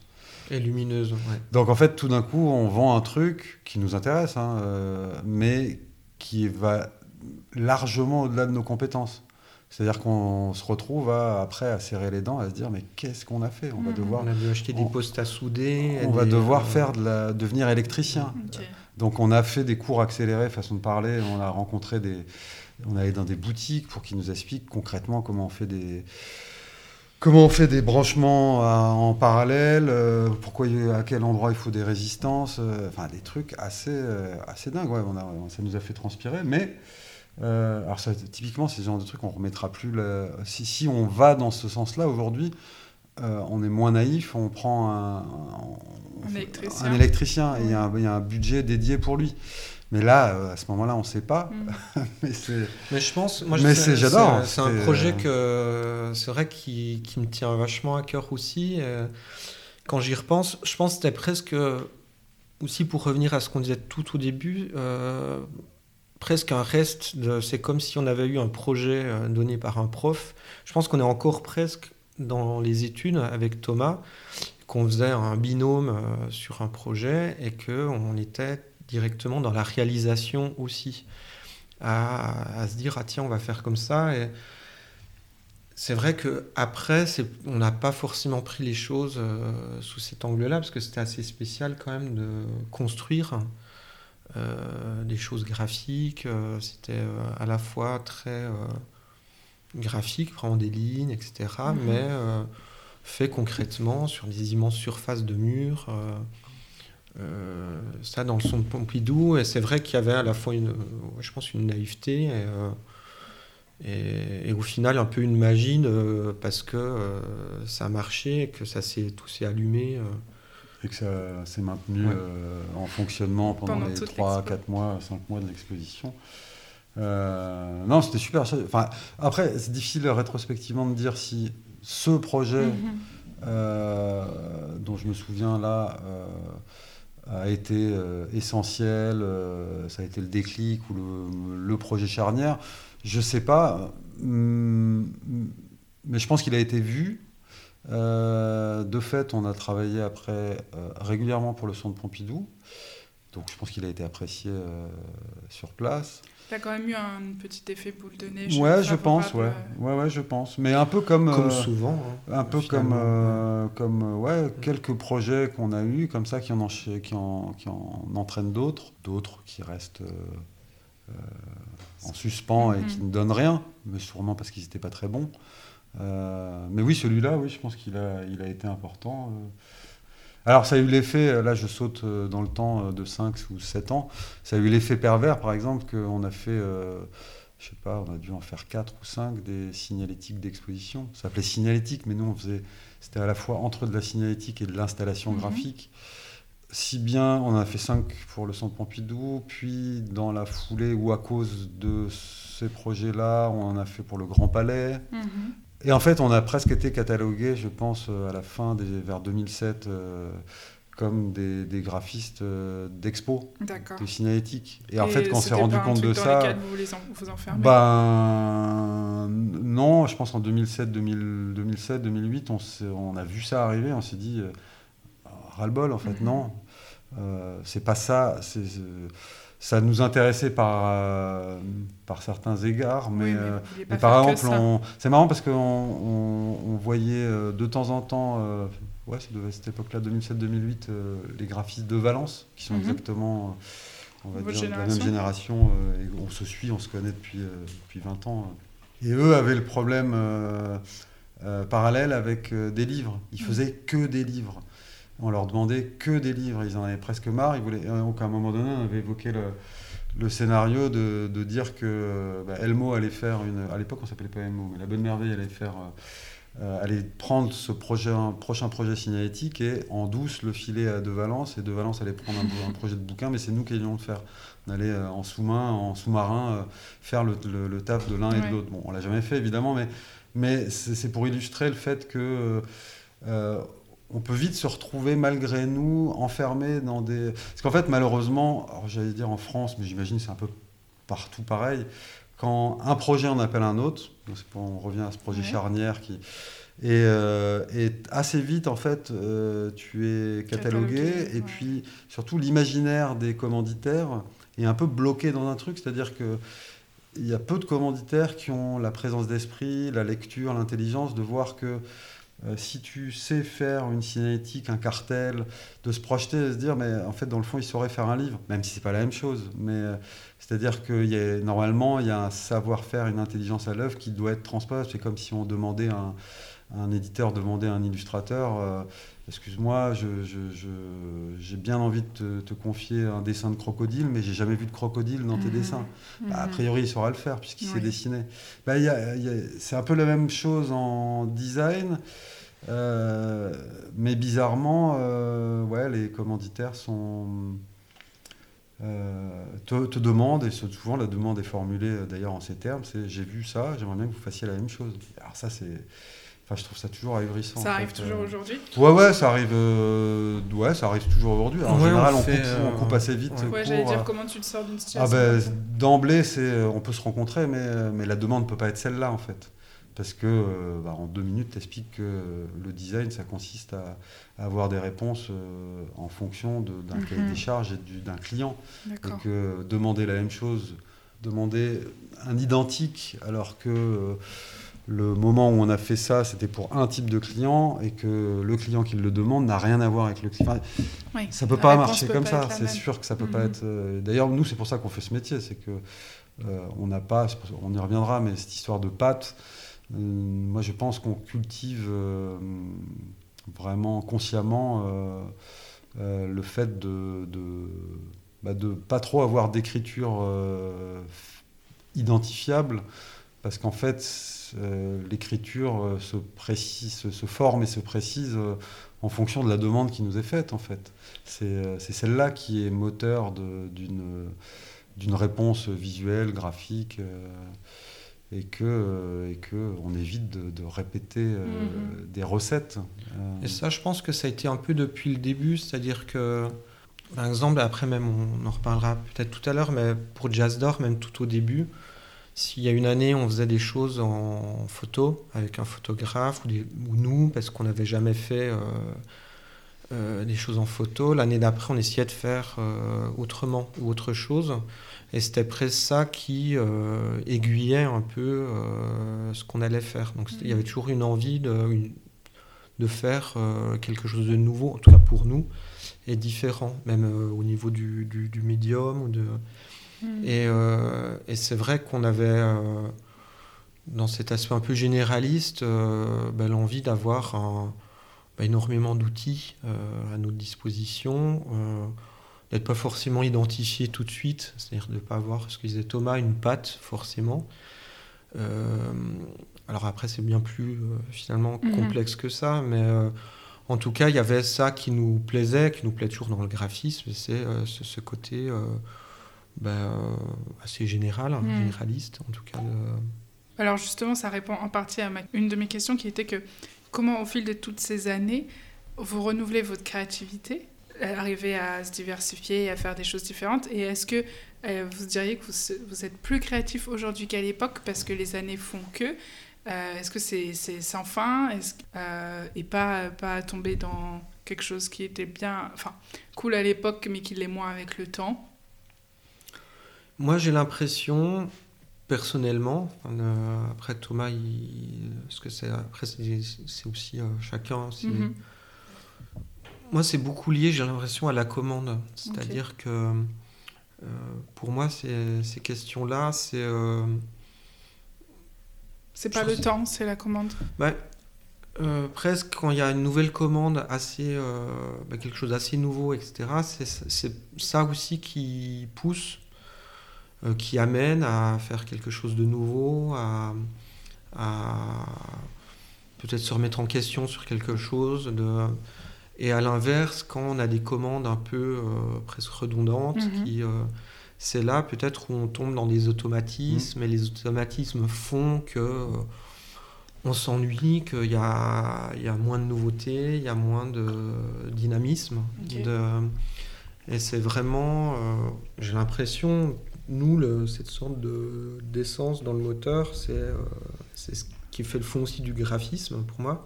Et lumineuse, Donc en fait, tout d'un coup, on vend un truc qui nous intéresse, hein, euh, mais qui va largement au-delà de nos compétences. C'est-à-dire qu'on se retrouve après à serrer les dents, à se dire mais qu'est-ce qu'on a fait? On va mhm. devoir. On a dû acheter des postes à souder. On va devoir euh, faire de la, devenir électricien. Donc on a fait des cours accélérés, façon de parler. On a rencontré des, on allait dans des boutiques pour qu'ils nous expliquent concrètement comment on fait des Comment on fait des branchements en parallèle euh, Pourquoi, à quel endroit il faut des résistances euh, Enfin, des trucs assez, euh, assez dingues. Ouais, on ça nous a fait transpirer. Mais, alors ça, typiquement, c'est ce genre de trucs, on remettra plus. Si, si, on va dans ce sens-là aujourd'hui, on est moins naïf, on prend un, un, électricien. un électricien, et il y, y, a un budget dédié pour lui. Mais là, euh, à ce moment-là, on ne sait pas. Mm. mais, je pense, moi, mais c'est, j'adore. C'est, un projet euh, que c'est vrai qui, qui, me tient vachement à cœur aussi. Euh, quand j'y repense, je pense que c'était presque aussi pour revenir à ce qu'on disait tout au début, presque un reste. De, c'est comme si on avait eu un projet donné par un prof. Je pense qu'on est encore presque dans les études avec Thomas, qu'on faisait un binôme sur un projet et qu'on était directement dans la réalisation aussi, à, se dire ah tiens on va faire comme ça et c'est vrai que après on n'a pas forcément pris les choses sous cet angle-là parce que c'était assez spécial quand même de construire euh, des choses graphiques. Euh, c'était euh, à la fois très graphique, vraiment des lignes, etc. Mhm. Mais fait concrètement sur des immenses surfaces de murs. Ça dans le son de Pompidou, et c'est vrai qu'il y avait à la fois une, je pense, une naïveté et, et, au final un peu une magie parce que ça a marché, que ça s'est tout s'est allumé et que ça s'est maintenu euh, en fonctionnement pendant, les 3, 4 mois, 5 mois de l'exposition. Euh, non, c'était super. Enfin, après, c'est difficile rétrospectivement de dire si ce projet mhm. euh, dont je me souviens là a été essentiel, ça a été le déclic ou le, projet charnière. Je sais pas, hum, mais je pense qu'il a été vu euh, de fait, on a travaillé après euh, régulièrement pour le son de Pompidou. Donc je pense qu'il a été apprécié euh, sur place. Tu as quand même eu un petit effet boule de neige. Ouais, je pense, ouais. ouais. ouais, je pense. Mais un peu comme. Comme souvent. Hein, un peu comme, comme ouais, quelques projets qu'on a eus, comme ça, qui en, qui en, qui en entraînent d'autres. D'autres qui restent en suspens et qui mhm. ne donnent rien, mais sûrement parce qu'ils n'étaient pas très bons. Euh, mais oui, celui-là, oui, je pense qu'il a, il a été important. Euh. Alors ça a eu l'effet, euh, là je saute dans le temps de 5 ou 7 ans, ça a eu l'effet pervers par exemple qu'on a fait, je sais pas, on a dû en faire 4 ou 5 des signalétiques d'exposition. Ça s'appelait signalétique, mais nous on faisait, c'était à la fois entre de la signalétique et de l'installation mhm. graphique. Si bien on en a fait 5 pour le Centre Pompidou, puis dans la foulée ou à cause de ces projets-là, on en a fait pour le Grand Palais. Mhm. Et en fait, on a presque été catalogués, je pense, euh, à la fin, des, vers 2007, euh, comme des, des graphistes euh, d'expo, de signalétique. Et, en fait, quand on s'est rendu compte de ça. Vous les en, vous ben, non, je pense en 2007, 2007 2008, on, on a vu ça arriver, on s'est dit, ras-le-bol, en fait, mhm. non. c'est pas ça. c'est ça nous intéressait par, euh, par certains égards, mais, euh, par exemple, c'est marrant parce qu'on on, voyait euh, de temps en temps, ouais, c'est de cette époque-là, 2007-2008, les graphistes de Valence, qui sont mhm. exactement on va dire, de la même génération, et on se suit, on se connaît depuis, depuis 20 ans. Et eux avaient le problème parallèle avec des livres. Ils mhm. faisaient que des livres on leur demandait que des livres. Ils en avaient presque marre. Ils voulaient, donc à un moment donné, on avait évoqué le, scénario de, dire que bah, Elmo allait faire une. À l'époque, on s'appelait pas Elmo, mais la Bonne Merveille allait faire. Euh, allait prendre ce projet, un prochain projet signalétique et en douce le filer à De Valence et De Valence allait prendre un, projet de bouquin mais c'est nous qui allions le faire on allait euh, en sous-main en sous-marin euh, faire le, taf de l'un et de l'autre bon on l'a jamais fait évidemment mais mais c'est pour illustrer le fait que on peut vite se retrouver malgré nous enfermés dans des... Parce qu'en fait, malheureusement, j'allais dire en France, mais j'imagine c'est un peu partout pareil, quand un projet en appelle un autre, on revient à ce projet charnière qui... Euh, et, assez vite, en fait, euh, tu es catalogué, et puis surtout l'imaginaire des commanditaires est un peu bloqué dans un truc, c'est-à-dire que il y a peu de commanditaires qui ont la présence d'esprit, la lecture, l'intelligence de voir que euh, si tu sais faire une cinétique, un cartel, de se projeter, de se dire, mais en fait, dans le fond, il saurait faire un livre, même si c'est pas la même chose. Mais euh, c'est-à-dire que normalement, il y a un savoir-faire, une intelligence à l'œuvre qui doit être transposée. C'est comme si on demandait un, un éditeur demandait à un illustrateur. Euh, excuse-moi, j'ai bien envie de te, confier un dessin de crocodile, mais j'ai jamais vu de crocodile dans tes mhm. dessins. Bah, a mhm. priori, il saura le faire puisqu'il sait dessiner. Bah, c'est un peu la même chose en design. Euh, mais bizarrement, euh, ouais, les commanditaires sont, euh, te, te, demandent, et souvent la demande est formulée d'ailleurs en ces termes, c'est j'ai vu ça, j'aimerais bien que vous fassiez la même chose. Alors ça, c'est Enfin, je trouve ça toujours ahurissant. Ça arrive toujours euh. aujourd'hui? Ouais, ouais, ça arrive, euh, ouais, ça arrive toujours aujourd'hui. En général, on, coupe, on, coupe, assez vite. Ouais, j'allais dire, comment tu te sors d'une situation ah ben, D'emblée, on peut se rencontrer, mais, mais la demande ne peut pas être celle-là, en fait. Parce que euh, bah, en deux minutes, tu expliques que le design, ça consiste à, avoir des réponses euh, en fonction d'un cahier Mhm. des charges et d'un client. Et que demander la même chose, demander un identique, alors que euh, le moment où on a fait ça, c'était pour un type de client, et que le client qui le demande n'a rien à voir avec le client. Oui. ça peut La pas marcher peut comme pas ça, être c'est sûr que ça peut Mhm. pas être. euh, D'ailleurs, nous, c'est pour ça qu'on fait ce métier, c'est que on n'a pas, on y reviendra, mais cette histoire de pâte, moi, je pense qu'on cultive euh, vraiment consciemment euh, euh, le fait de, bah, de pas trop avoir d'écriture euh, identifiable, parce qu'en fait, euh, l'écriture euh, se se, forme et se précise euh, en fonction de la demande qui nous est faite, en fait. C'est euh, celle-là qui est moteur d'une réponse visuelle, graphique, euh, et que euh, et que on évite de, de répéter euh, Mhm. des recettes. Euh, Et ça, je pense que ça a été un peu depuis le début, c'est-à-dire que, par exemple, après même, on en reparlera peut-être tout à l'heure, mais pour Jazz d'Or, même tout au début, s'il y a une année, on faisait des choses en photo avec un photographe ou, des- ou nous, parce qu'on n'avait jamais fait euh, euh, des choses en photo, l'année d'après, on essayait de faire euh, autrement ou autre chose. Et c'était presque ça qui euh, aiguillait un peu euh, ce qu'on allait faire. Donc il y avait toujours une envie de, une- de faire euh, quelque chose de nouveau, en tout cas pour nous, et différent, même au niveau du, du, du médium. Ou de... Mhm. Et, et c'est vrai qu'on avait, dans cet aspect un peu généraliste, euh, ben, l'envie d'avoir ben, énormément d'outils euh, à notre disposition, euh, d'être pas forcément identifié tout de suite, c'est-à-dire de ne pas avoir, ce que disait Thomas, une patte forcément. Euh, alors après, c'est bien plus euh, finalement Mhm. complexe que ça, mais euh, en tout cas, il y avait ça qui nous plaisait, qui nous plaît toujours dans le graphisme, c'est euh, ce, ce côté euh, ben, euh, assez général, Mhm. généraliste en tout cas. Alors justement, ça répond en partie à ma- une de mes questions qui était que comment au fil de toutes ces années, vous renouvelez votre créativité, arrivez à se diversifier et à faire des choses différentes, et est-ce que euh, vous diriez que vous, vous êtes plus créatif aujourd'hui qu'à l'époque parce que les années font que Euh, Est-ce que c'est sans fin? Euh, et pas, pas tomber dans quelque chose qui était bien, enfin cool à l'époque mais qui l'est moins avec le temps? Moi, j'ai l'impression, personnellement, après Thomas, il, parce que c'est c'est c'est aussi euh, chacun. Moi, c'est beaucoup lié, j'ai l'impression, à la commande. C'est-à-dire que euh, pour moi, ces, ces questions-là, c'est euh, C'est pas Je le temps, c'est la commande? bah, euh, presque quand il y a une nouvelle commande, assez, bah, quelque chose d'assez nouveau, etc. C'est ça aussi qui pousse, qui amène à faire quelque chose de nouveau, à, à peut-être se remettre en question sur quelque chose. De... Et à l'inverse, quand on a des commandes un peu euh, presque redondantes, Mhm. qui, euh, c'est là peut-être où on tombe dans des automatismes, et les automatismes font que euh, on s'ennuie, qu'il y a, il y a moins de nouveautés, il y a moins de dynamisme. De- et c'est vraiment, euh, j'ai l'impression, nous, le- cette sorte de- d'essence dans le moteur, c'est euh, c'est ce qui fait le fond aussi du graphisme pour moi.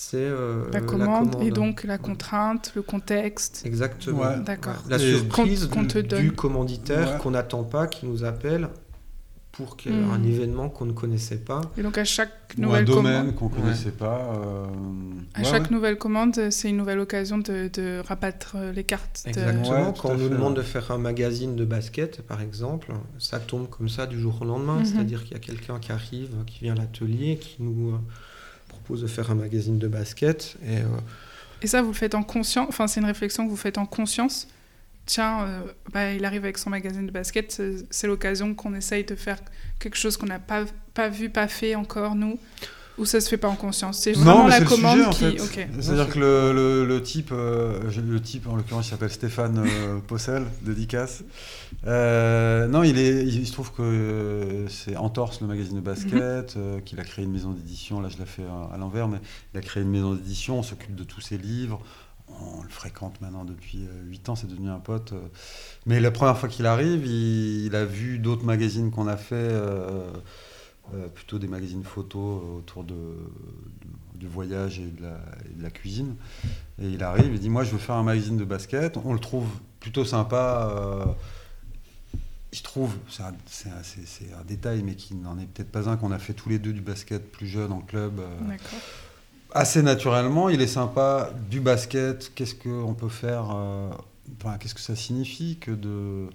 C'est euh, La commande, et donc la contrainte, le contexte. Exactement. Ouais. D'accord. La Et surprise qu'on- qu'on te du, donne. du commanditaire Ouais. qu'on n'attend pas, qui nous appelle pour qu'il y ait Mm. un événement qu'on ne connaissait pas. Et donc à chaque ou un nouvelle domaine commande, qu'on Ouais. connaissait pas. euh, à ouais, chaque ouais. nouvelle commande, c'est une nouvelle occasion de, de rabattre euh, les cartes. de- Exactement. Quand on nous fait, demande de faire un magazine de basket, par exemple, ça tombe comme ça du jour au lendemain. Mhm. C'est-à-dire qu'il y a quelqu'un qui arrive, qui vient à l'atelier, qui nous euh, de faire un magazine de basket. Et euh, Et ça, vous le faites en conscience. Enfin, c'est une réflexion que vous faites en conscience. Tiens, euh, bah, il arrive avec son magazine de basket. C'est l'occasion qu'on essaye de faire quelque chose qu'on n'a pas, pas vu, pas fait encore, nous. Ou ça se fait pas en conscience? C'est vraiment Non, la commande sujet, en qui. fait. C'est-à-dire que le, le- le type, euh, le type en l'occurrence, il s'appelle Stéphane euh, Possel, dédicace. Euh, non, il, est, il se trouve que euh, c'est Entorse, le magazine de basket, euh, qu'il a créé une maison d'édition. Là, je l'ai fait à, à l'envers, mais il a créé une maison d'édition. On s'occupe de tous ses livres. On le fréquente maintenant depuis 8 ans, c'est devenu un pote. Mais la première fois qu'il arrive, il, il a vu d'autres magazines qu'on a fait. Euh, plutôt des magazines photos autour de, du voyage et de, la, cuisine. Et il arrive, il dit Moi, je veux faire un magazine de basket. On le trouve plutôt sympa. il se trouve, c'est un, détail, mais qui n'en est peut-être pas un, qu'on a fait tous les deux du basket plus jeune en club. assez naturellement, il est sympa du basket. Qu'est-ce qu'on peut faire Qu'est-ce que ça signifie que de,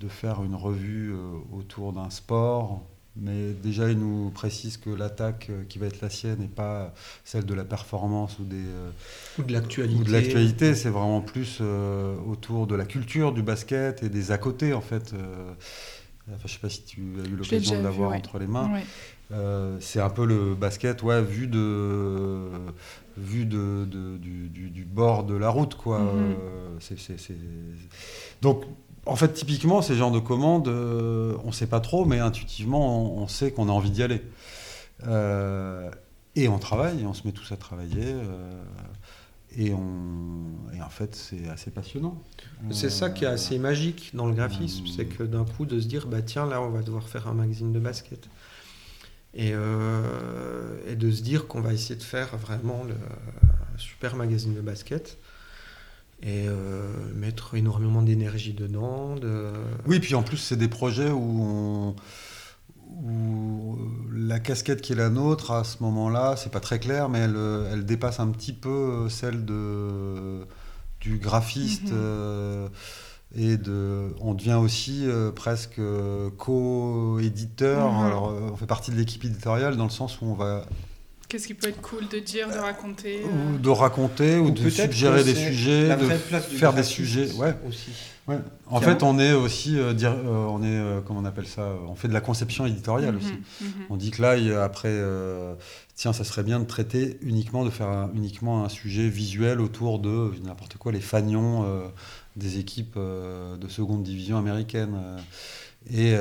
de faire une revue autour d'un sport? Mais déjà, il nous précise que l'attaque euh, qui va être la sienne n'est pas celle de la performance ou, des, euh, ou de l'actualité. Ou de l'actualité, c'est vraiment plus euh, autour de la culture du basket et des à côté, en fait. Enfin, je ne sais pas si tu as eu l'occasion de l'avoir entre les mains. c'est un peu le basket, ouais, vu de, vu de, du, du, bord de la route, quoi. Mm-hmm. Donc, en fait, typiquement, ces genres de commandes, euh, on ne sait pas trop, mais intuitivement, on, sait qu'on a envie d'y aller. Euh, et on travaille, on se met tous à travailler. Euh, et, on, en fait, c'est assez passionnant. C'est ça qui est assez magique dans le graphisme, c'est que d'un coup, de se dire, bah tiens, là, on va devoir faire un magazine de basket. Et, et de se dire qu'on va essayer de faire vraiment le super magazine de basket et euh, mettre énormément d'énergie dedans. De... Oui, puis en plus, c'est des projets où, où, la casquette qui est la nôtre, à ce moment-là, c'est pas très clair, mais elle, elle, dépasse un petit peu celle de, du graphiste. Mhm. Euh, et de, on devient aussi euh, presque co-éditeur. Mhm. Alors, on fait partie de l'équipe éditoriale dans le sens où on va Qu'est-ce qui peut être cool de dire, de raconter Ou euh de raconter, ou, de suggérer des sujets, de faire des sujets. Ouais. Aussi. Ouais. En fait, on est aussi, euh, dire, euh, on est, comment on appelle ça On fait de la conception éditoriale aussi. Mhm. On dit que là, après, tiens, ça serait bien de traiter uniquement, de faire uniquement un sujet visuel autour de n'importe quoi, les fagnons des équipes de seconde division américaine. et,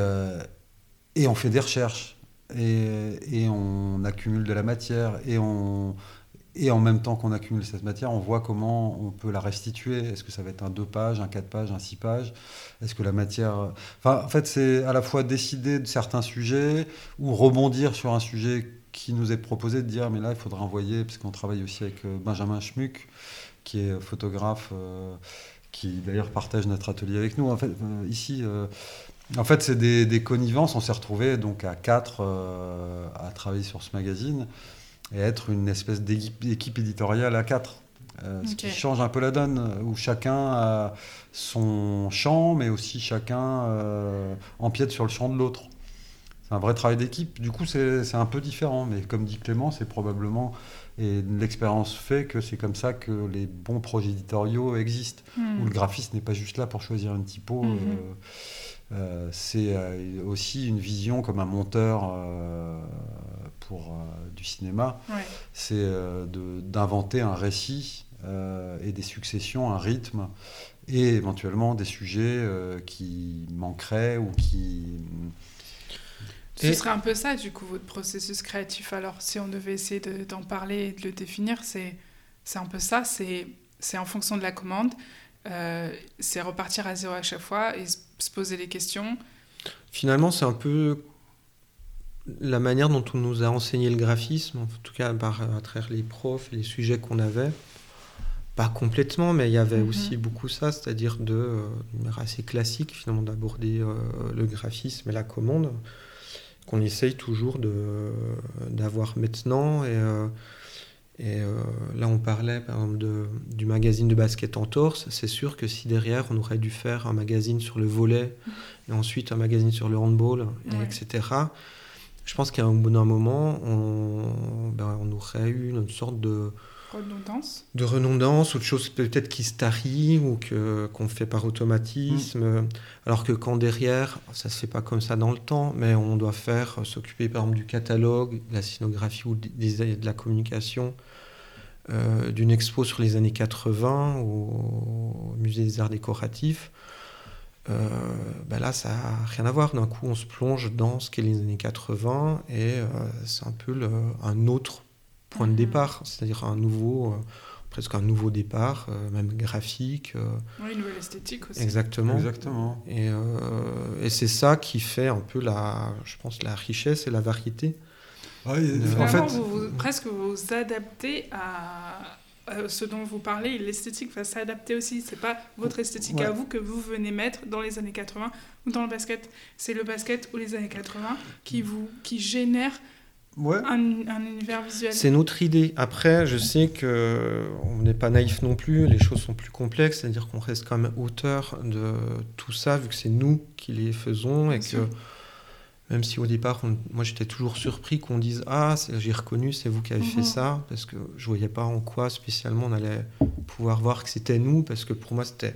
et on fait des recherches et, on accumule de la matière et, en même temps qu'on accumule cette matière, on voit comment on peut la restituer. Est-ce que ça va être un 2 pages, un 4 pages, un 6 pages? Est-ce que la matière... En fait, c'est à la fois décider de certains sujets ou rebondir sur un sujet qui nous est proposé de dire, mais là, il faudra envoyer, parce qu'on travaille aussi avec euh, Benjamin Schmuck, qui est photographe, euh, qui d'ailleurs partage notre atelier avec nous. En fait, euh, ici, en fait, c'est des, connivences. On s'est retrouvés donc à quatre euh, à travailler sur ce magazine et être une espèce d'équipe éditoriale à quatre. Euh, ce qui change un peu la donne, où chacun a son champ, mais aussi chacun euh, empiète sur le champ de l'autre. C'est un vrai travail d'équipe. Du coup, c'est un peu différent. Mais comme dit Clément, c'est probablement, et l'expérience fait que c'est comme ça que les bons projets éditoriaux existent, hmm. où le graphiste n'est pas juste là pour choisir une typo. Hmm. Euh, c'est euh, aussi une vision comme un monteur euh, pour du cinéma. C'est d'inventer un récit et des successions, un rythme et éventuellement des sujets qui manqueraient ou qui... Ce serait un peu ça, du coup, votre processus créatif. Alors, si on devait essayer d'en parler et de le définir, c'est un peu ça. C'est en fonction de la commande. c'est repartir à zéro à chaque fois et se poser des questions. Finalement, c'est un peu la manière dont on nous a enseigné le graphisme, en tout cas par, à travers les profs et les sujets qu'on avait. Pas complètement, mais il y avait mhm. aussi beaucoup ça, c'est-à-dire de, euh, manière assez classique finalement d'aborder euh, le graphisme et la commande, qu'on essaye toujours d'avoir maintenant. Et, euh, et euh, là, on parlait par exemple de, du magazine de basket en torse. C'est sûr que si derrière, on aurait dû faire un magazine sur le volet, et ensuite un magazine sur le handball, etc., je pense qu'à un bout d'un moment, on, ben, on aurait eu une sorte de, Redondance De redondance ou de choses peut-être qui se tarient ou que, qu'on fait par automatisme. Mm. Alors que quand derrière, ça se fait pas comme ça dans le temps, mais on doit faire, euh, s'occuper par exemple du catalogue, de la scénographie ou de la communication euh, d'une expo sur les années 80 au, musée des arts décoratifs. Euh, ben là, ça n'a rien à voir. D'un coup, on se plonge dans ce qu'est les années 80 et c'est un peu le, un autre point de départ, c'est-à-dire un nouveau, euh, presque un nouveau départ, euh, même graphique. euh, Oui, une nouvelle esthétique aussi. exactement. Exactement. Et, euh, et c'est ça qui fait un peu la, je pense, la richesse et la variété. Ah, et- Euh, en fait, vous, vous- presque vous vous adaptez à, ce dont vous parlez, et l'esthétique va s'adapter aussi. C'est pas votre esthétique Ouais. à vous que vous venez mettre dans les années 80 ou dans le basket. C'est le basket ou les années 80 qui vous qui génère ouais. un, un univers visuel. C'est notre idée. Après, je sais que on n'est pas naïf non plus. Les choses sont plus complexes, c'est-à-dire qu'on reste quand même auteur de tout ça, vu que c'est nous qui les faisons et que même si au départ, on- moi j'étais toujours surpris qu'on dise ah j'ai reconnu, c'est vous qui avez fait Mhm. ça, parce que je voyais pas en quoi spécialement on allait pouvoir voir que c'était nous, parce que pour moi c'était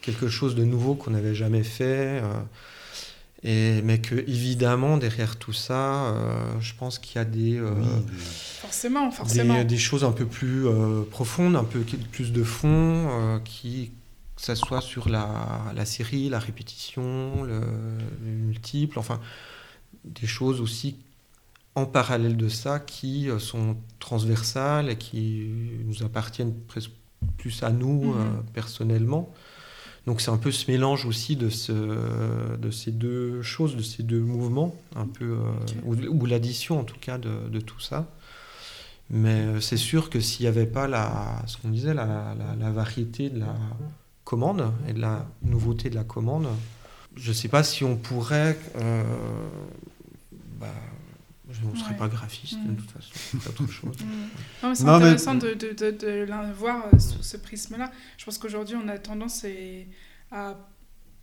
quelque chose de nouveau qu'on n'avait jamais fait. euh, et, mais que évidemment derrière tout ça, euh, je pense qu'il y a des, euh, Oui, Forcément, forcément. des, des choses un peu plus euh, profondes, un peu plus de fond, euh, qui, que ça soit sur la, la série, la répétition, le, le multiple, enfin, des choses aussi en parallèle de ça qui euh, sont transversales et qui nous appartiennent presque plus à nous Mhm. euh, personnellement. Donc c'est un peu ce mélange aussi de, ce, de ces deux choses, de ces deux mouvements, un peu, euh, ou, ou l'addition en tout cas de, de tout ça. Mais euh, c'est sûr que s'il n'y avait pas la, ce qu'on disait, la, la- la variété de la commande et de la nouveauté de la commande, je ne sais pas si on pourrait... euh, bah, je ne serais Ouais. pas graphiste de Mm. toute façon, c'est autre chose. Non, mais c'est Non, mais- intéressant de, de, de, de voir euh, sous ce prisme-là. Je pense qu'aujourd'hui, on a tendance à,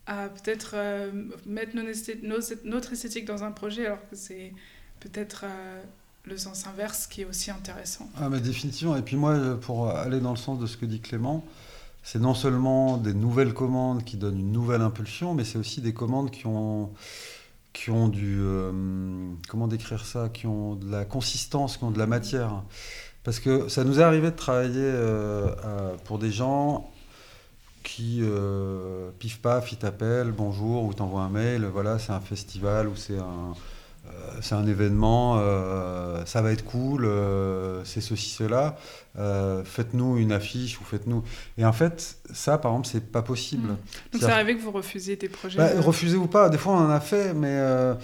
à peut-être euh, mettre nos esthé- nos- notre esthétique dans un projet, alors que c'est peut-être euh, le sens inverse qui est aussi intéressant. Ah, mais définitivement. Et puis moi, pour aller dans le sens de ce que dit Clément, c'est non seulement des nouvelles commandes qui donnent une nouvelle impulsion, mais c'est aussi des commandes qui ont, qui ont du... euh, comment décrire ça Qui ont de la consistance, qui ont de la matière. Parce que ça nous est arrivé de travailler euh, pour des gens qui, euh, pif paf, ils t'appellent, bonjour, ou t'envoient un mail, voilà, c'est un festival ou c'est un, c'est un événement, euh, ça va être cool, euh, c'est ceci, cela, euh, faites-nous une affiche ou faites-nous. Et en fait, ça, par exemple, c'est pas possible. Mm. Donc c'est arrivé que vous refusiez des projets. bah, de- refusez ou pas, des fois on en a fait, mais euh,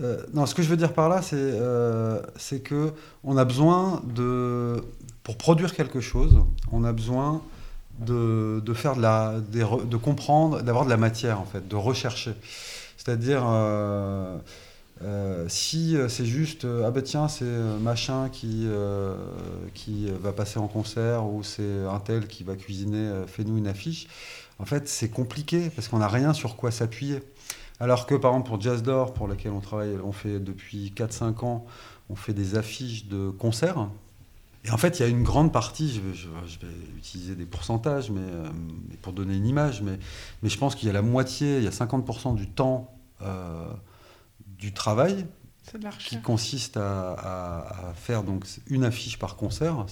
euh, non, ce que je veux dire par là, c'est euh, c'est que on a besoin de, pour produire quelque chose, on a besoin de, de faire de la, de comprendre, d'avoir de la matière en fait, de rechercher. C'est-à-dire euh, si euh, c'est juste euh, ah ben tiens c'est machin qui qui va passer en concert ou c'est un tel qui va cuisiner, fais-nous une affiche. En fait, c'est compliqué parce qu'on n'a rien sur quoi s'appuyer. Alors que, par exemple, pour Jazz d'Or, pour laquelle on travaille, on fait depuis 4-5 ans, on fait des affiches de concerts. Et en fait, il y a une grande partie, je vais, utiliser des pourcentages mais, pour donner une image, mais, mais je pense qu'il y a la moitié, il y a 50% du temps du travail qui consiste à, à- à faire donc une affiche par concert.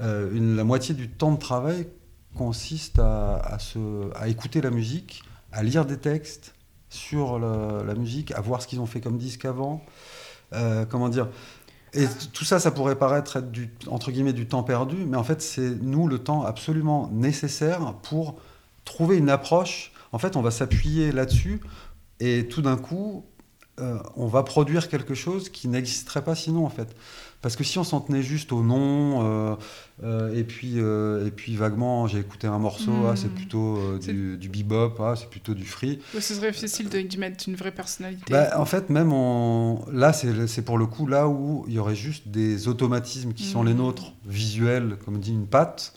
Euh, une- la moitié du temps de travail consiste à, à se- à écouter la musique, à lire des textes sur la, la musique, à voir ce qu'ils ont fait comme disque avant. Euh, comment dire? Et tout ça, ça pourrait paraître être du, entre guillemets du temps perdu, mais en fait, c'est nous le temps absolument nécessaire pour trouver une approche. En fait, on va s'appuyer là-dessus et tout d'un coup, euh, on va produire quelque chose qui n'existerait pas sinon, en fait. Parce que si on s'en tenait juste au nom, euh, euh, et, puis, et puis vaguement, j'ai écouté un morceau, Mm. ah, c'est plutôt du, du bebop, ah, c'est plutôt du free. Ce serait difficile de, d'y mettre une vraie personnalité. Bah, en fait, même on... là, c'est pour le coup là où il y aurait juste des automatismes qui sont Mhm. les nôtres, visuels, comme dit une patte,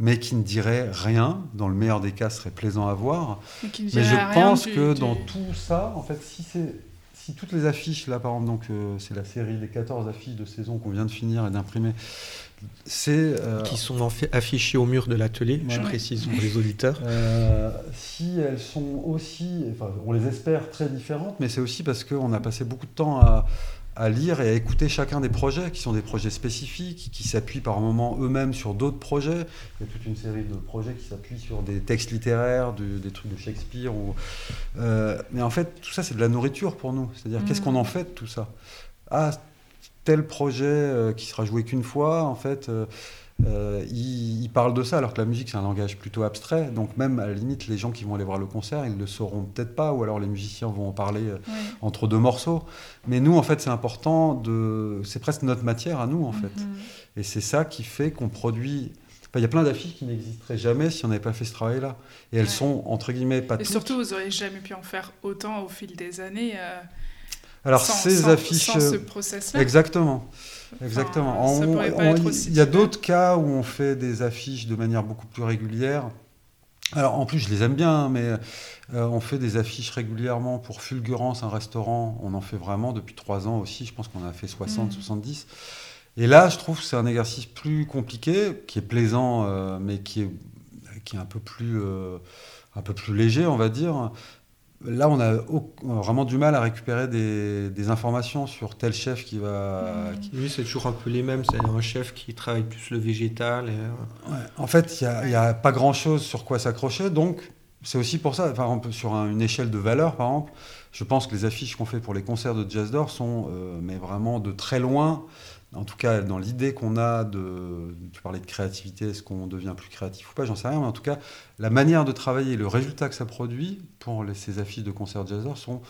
mais qui ne diraient rien. Dans le meilleur des cas, serait plaisant à voir. Mais, je dirait pense du- que du- dans tout ça, en fait, si c'est si toutes les affiches, là par exemple, donc euh, c'est la série des 14 affiches de saison qu'on vient de finir et d'imprimer, c'est euh, qui sont affichées au mur de l'atelier, je précise pour les auditeurs. Euh, si elles sont aussi, enfin, on les espère très différentes, mais c'est aussi parce qu'on a passé beaucoup de temps à, à lire et à écouter chacun des projets, qui sont des projets spécifiques, qui s'appuient par moments eux-mêmes sur d'autres projets. Il y a toute une série de projets qui s'appuient sur des textes littéraires, des trucs de Shakespeare. Ou, euh, mais en fait, tout ça, c'est de la nourriture pour nous. C'est-à-dire, qu'est-ce qu'on en fait de tout ça? Ah, tel projet euh, qui sera joué qu'une fois, en fait. euh, euh, ils, parlent de ça, alors que la musique, c'est un langage plutôt abstrait. Donc, même à la limite, les gens qui vont aller voir le concert, ils ne le sauront peut-être pas, ou alors les musiciens vont en parler euh, entre deux morceaux. Mais nous, en fait, c'est important de. C'est presque notre matière à nous, en fait. Mhm. Et c'est ça qui fait qu'on produit. Il y a plein d'affiches qui n'existeraient jamais si on n'avait pas fait ce travail-là. Et elles sont, entre guillemets, pas Et surtout, vous n'auriez jamais pu en faire autant au fil des années. Euh, alors, ces affiches. Sans ce process-là. Exactement. Exactement. Il y a d'autres cas où on fait des affiches de manière beaucoup plus régulière. Alors en plus, je les aime bien, mais euh, on fait des affiches régulièrement pour Fulgurance, un restaurant. On en fait vraiment depuis trois ans aussi. Je pense qu'on a fait 60, 70. Mm. Et là, je trouve que c'est un exercice plus compliqué, qui est plaisant, euh, mais qui est, qui est un peu plus, euh, un peu plus léger, on va dire. Là, on a vraiment du mal à récupérer des, informations sur tel chef qui va. Oui, c'est toujours un peu les mêmes. C'est un chef qui travaille plus le végétal. Et... Euh, en fait, il n'y a, pas grand-chose sur quoi s'accrocher. Donc, c'est aussi pour ça, enfin, sur une échelle de valeur, par exemple, je pense que les affiches qu'on fait pour les concerts de Jazz d'Or sont euh, mais vraiment de très loin en tout cas dans l'idée qu'on a de, tu parlais de créativité, est-ce qu'on devient plus créatif ou pas, j'en sais rien, mais en tout cas, la manière de travailler, le résultat que ça produit pour ces affiches de concert jazzor sont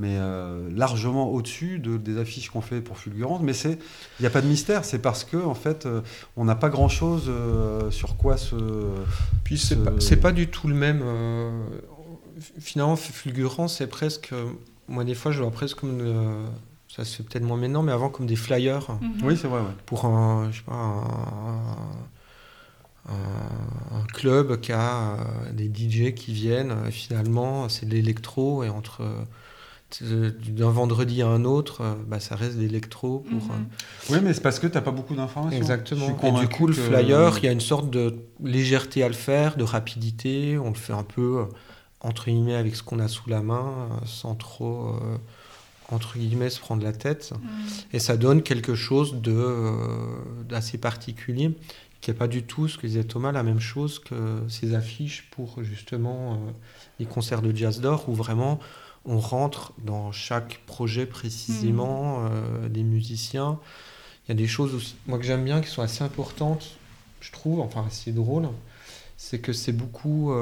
mais euh, largement au-dessus de, des affiches qu'on fait pour Fulgurance. Mais il n'y a pas de mystère, c'est parce que en fait, euh, on n'a pas grand-chose euh, sur quoi se. Puis c'est pas, pas, du tout le même. finalement, Fulgurance, c'est presque. Moi, des fois, je vois presque comme ça se fait peut-être moins maintenant, mais avant comme des flyers. Mhm. Oui, c'est vrai. Pour un, je sais pas, un, club qui a euh, des DJ qui viennent. Et finalement, c'est de l'électro et entre d'un vendredi à un autre, euh, bah, ça reste de l'électro. Pour, mhm. Oui, mais c'est parce que tu n'as pas beaucoup d'informations. Exactement. Et du coup, le flyer, il y a une sorte de légèreté à le faire, de rapidité. On le fait un peu, euh, entre guillemets, avec ce qu'on a sous la main, sans trop entre guillemets, se prendre la tête. Mm. Et ça donne quelque chose de, euh, d'assez particulier, qui n'est pas du tout, ce que disait Thomas, la même chose que ces affiches pour justement euh, les concerts de jazz d'or, où vraiment on rentre dans chaque projet précisément mm. euh, des musiciens. Il y a des choses, aussi, moi, que j'aime bien, qui sont assez importantes, je trouve, enfin assez drôles. C'est que c'est beaucoup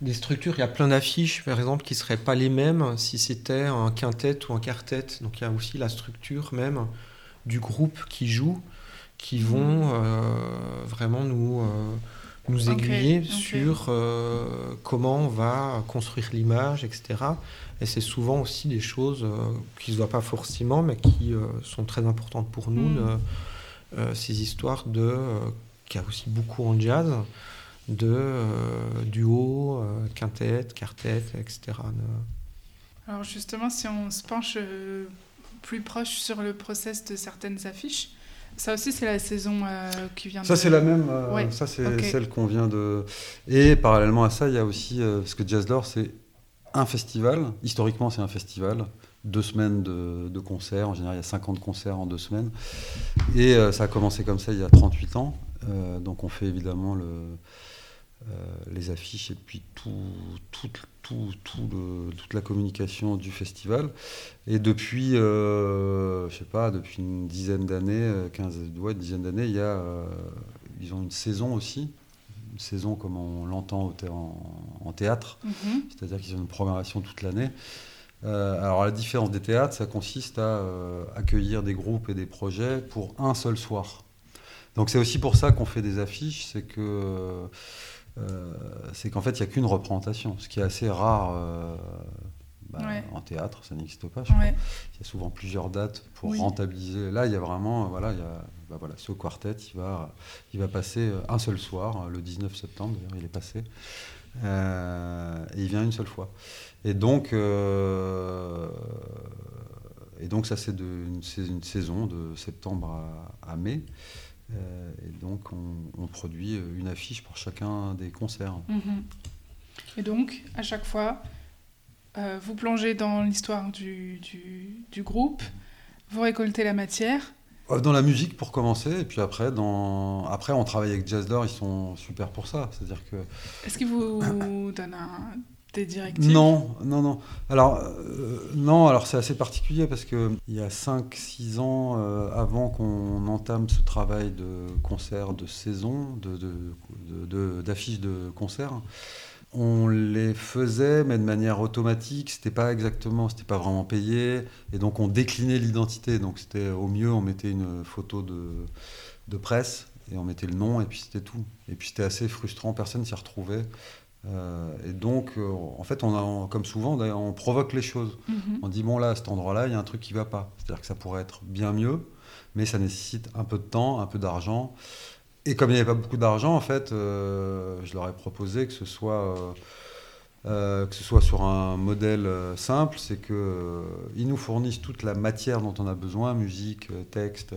des structures, il y a plein d'affiches, par exemple, qui ne seraient pas les mêmes si c'était un quintet ou un quartet. Donc il y a aussi la structure même du groupe qui joue, qui vont mmh. euh, vraiment nous, euh, nous aiguiller sur euh, comment on va construire l'image, etc. Et c'est souvent aussi des choses qui ne se voient pas forcément, mais qui sont très importantes pour nous, mmh. ces histoires de... qu'il y a aussi beaucoup en jazz de euh, duo, euh, quintet, quartet, etc. Alors justement, si on se penche euh, plus proche sur le process de certaines affiches, ça aussi, c'est la saison qui vient ça, c'est la même. Ça, c'est celle qu'on vient de. Et parallèlement à ça, il y a aussi. parce que Jazz d'Or, c'est un festival. Historiquement, c'est un festival. Deux semaines de, de, concerts. En général, il y a 50 concerts en deux semaines. Et ça a commencé comme ça il y a 38 ans. donc, on fait évidemment le, euh, les affiches et puis tout, tout, tout, toute la communication du festival. Et depuis, euh, je sais pas, depuis une dizaine d'années, 15, euh, ouais, une dizaine d'années, il y a, ils ont une saison aussi, une saison comme on l'entend en, théâtre, mm-hmm. c'est-à-dire qu'ils ont une programmation toute l'année. alors la différence des théâtres, ça consiste à accueillir des groupes et des projets pour un seul soir. Donc c'est aussi pour ça qu'on fait des affiches, c'est que euh, c'est qu'en fait, il n'y a qu'une représentation, ce qui est assez rare euh, bah, en théâtre, ça n'existe pas. Il y a souvent plusieurs dates pour rentabiliser. Là, il y a vraiment, voilà, il y a, bah, voilà, ce quartet, il va, il va passer un seul soir, le 19 septembre, d'ailleurs, il est passé. Euh, et il vient une seule fois. Et donc, et donc ça, c'est une, une, saison de septembre à mai. Euh, et donc, on, produit euh, une affiche pour chacun des concerts. Mhm. Et donc, à chaque fois, euh, vous plongez dans l'histoire du, du, groupe, vous récoltez la matière. Dans la musique pour commencer, et puis après, dans... après on travaille avec Jazz d'Or, ils sont super pour ça. C'est-à-dire que. Est-ce qu'ils vous donnent un Non, non, non. Alors, euh, non, alors c'est assez particulier parce qu'il y a 5-6 ans euh, avant qu'on entame ce travail de concert de saison, d'affiches de, de, de, de concert, on les faisait, mais de manière automatique. C'était pas exactement, c'était pas vraiment payé, et donc on déclinait l'identité. Donc c'était au mieux, on mettait une photo de, de presse et on mettait le nom, et puis c'était tout. Et puis c'était assez frustrant, personne s'y retrouvait. Euh, et donc, euh, en fait, on a, comme souvent, on provoque les choses. Mhm. On dit bon là, à cet endroit-là, il y a un truc qui va pas. C'est-à-dire que ça pourrait être bien mieux, mais ça nécessite un peu de temps, un peu d'argent. Et comme il n'y avait pas beaucoup d'argent, en fait, euh, je leur ai proposé que ce soit, que ce soit sur un modèle simple, c'est qu'ils nous fournissent toute la matière dont on a besoin, musique, texte,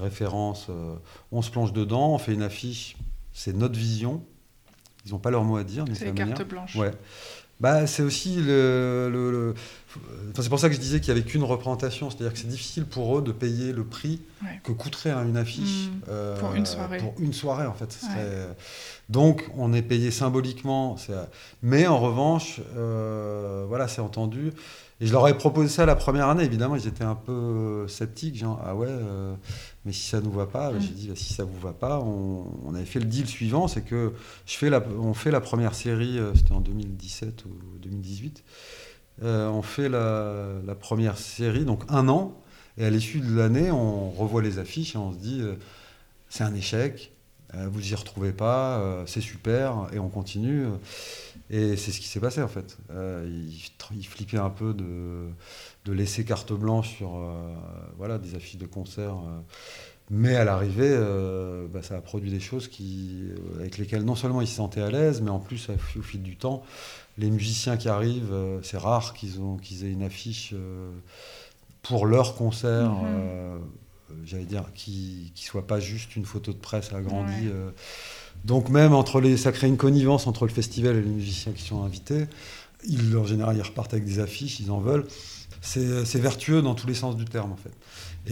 références. euh, on se plonge dedans, on fait une affiche, c'est notre vision. Ils n'ont pas leur mot à dire, C'est cartes blanches. Ouais. Bah, c'est aussi le. le- le- Enfin, c'est pour ça que je disais qu'il n'y avait qu'une représentation. C'est-à-dire que c'est difficile pour eux de payer le prix Ouais. que coûterait hein, une affiche Mm. euh, Pour une soirée. Pour une soirée, en fait. Ouais. Donc, on est payé symboliquement. Mais en revanche, euh, voilà, c'est entendu. Et je leur ai proposé ça la première année. Évidemment, ils étaient un peu sceptiques. Genre, ah ouais, euh, mais si ça nous va pas, Mm. j'ai dit, bah, si ça vous va pas, on, on avait fait le deal suivant c'est que je fais la, on fait la première série, euh, c'était en 2017 ou 2018. Euh, on fait la, la première série, donc un an, et à l'issue de l'année, on revoit les affiches et on se dit euh, c'est un échec, euh, vous y retrouvez pas, c'est super, et on continue. Et c'est ce qui s'est passé en fait. Ils, ils flippaient un peu de, de laisser carte blanche sur euh, voilà, des affiches de concert. euh. mais à l'arrivée, euh, bah, ça a produit des choses qui, euh, avec lesquelles non seulement ils se sentaient à l'aise, mais en plus, au fil du temps, les musiciens qui arrivent, euh, c'est rare qu'ils ont- qu'ils aient une affiche pour leur concert, Mhm. euh, j'allais dire, qui ne soit pas juste une photo de presse agrandie. Ouais. donc même entre les, ça crée une connivence entre le festival et les musiciens qui sont invités. Ils, en général, ils repartent avec des affiches, ils en veulent. C'est c'est vertueux dans tous les sens du terme, en fait.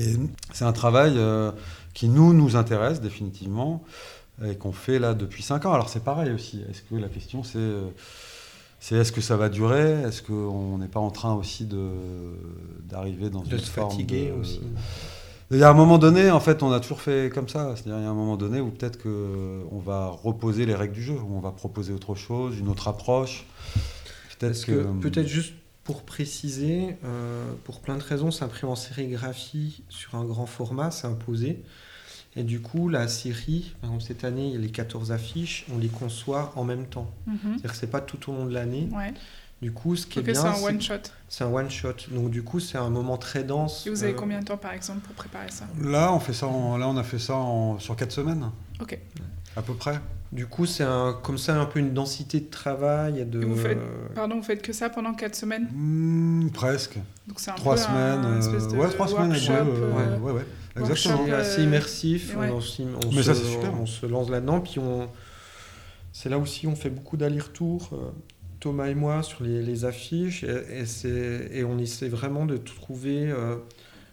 Et c'est un travail euh, qui nous, nous intéresse définitivement et qu'on fait là depuis 5 ans. Alors c'est pareil aussi. Est-ce que la question c'est euh, c'est est-ce que ça va durer? Est-ce qu'on n'est pas en train aussi de d'arriver dans De une se forme fatiguer de- aussi. Il y a un moment donné, en fait, on a toujours fait comme ça. C'est-à-dire, il y a un moment donné où peut-être que on va reposer les règles du jeu, où on va proposer autre chose, une autre approche. Peut-être que, peut-être juste pour préciser, euh, pour plein de raisons, s'imprimer en sérigraphie sur un grand format, c'est imposé. Et du coup, la série, par exemple, cette année, il y a les 14 affiches, on les conçoit en même temps. Mhm. C'est-à-dire que c'est pas tout au long de l'année. Ouais. Du coup, ce qui est c'est bien, un c'est one shot. c'est un one shot. Donc du coup, c'est un moment très dense. Et vous avez Euh, combien de temps par exemple pour préparer ça? Là, on fait ça. en- là, on a fait ça en- sur 4 semaines, Ok. à peu près. Du coup, c'est un, comme ça un peu une densité de travail et de. Et vous faites- Pardon, vous faites que ça pendant 4 semaines? Hmm, presque. Donc c'est un Trois peu semaine. un euh, espèce de ouais, trois semaines. workshop, ouais, ouais, euh, ouais. Exactement. C'est euh, assez immersif. ouais. On, Mais se, ça, c'est super. on se lance là-dedans. Puis on, c'est là aussi on fait beaucoup d'allers-retours, Thomas et moi, sur les, les affiches. Et, et c'est- et on essaie vraiment de trouver euh,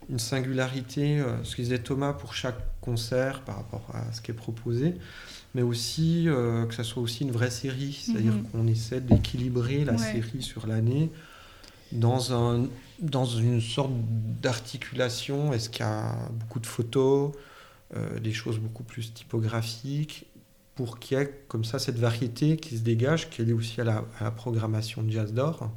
une singularité, euh, ce que disait Thomas, pour chaque concert par rapport à ce qui est proposé. Mais aussi euh, que ça soit aussi une vraie série. C'est-à-dire Mhm. qu'on essaie d'équilibrer la Ouais. série sur l'année dans, un, dans une sorte d'articulation. Est-ce qu'il y a beaucoup de photos, euh, des choses beaucoup plus typographiques, pour qu'il y ait comme ça cette variété qui se dégage, qui est liée aussi à la, à la programmation de Jazz d'Or.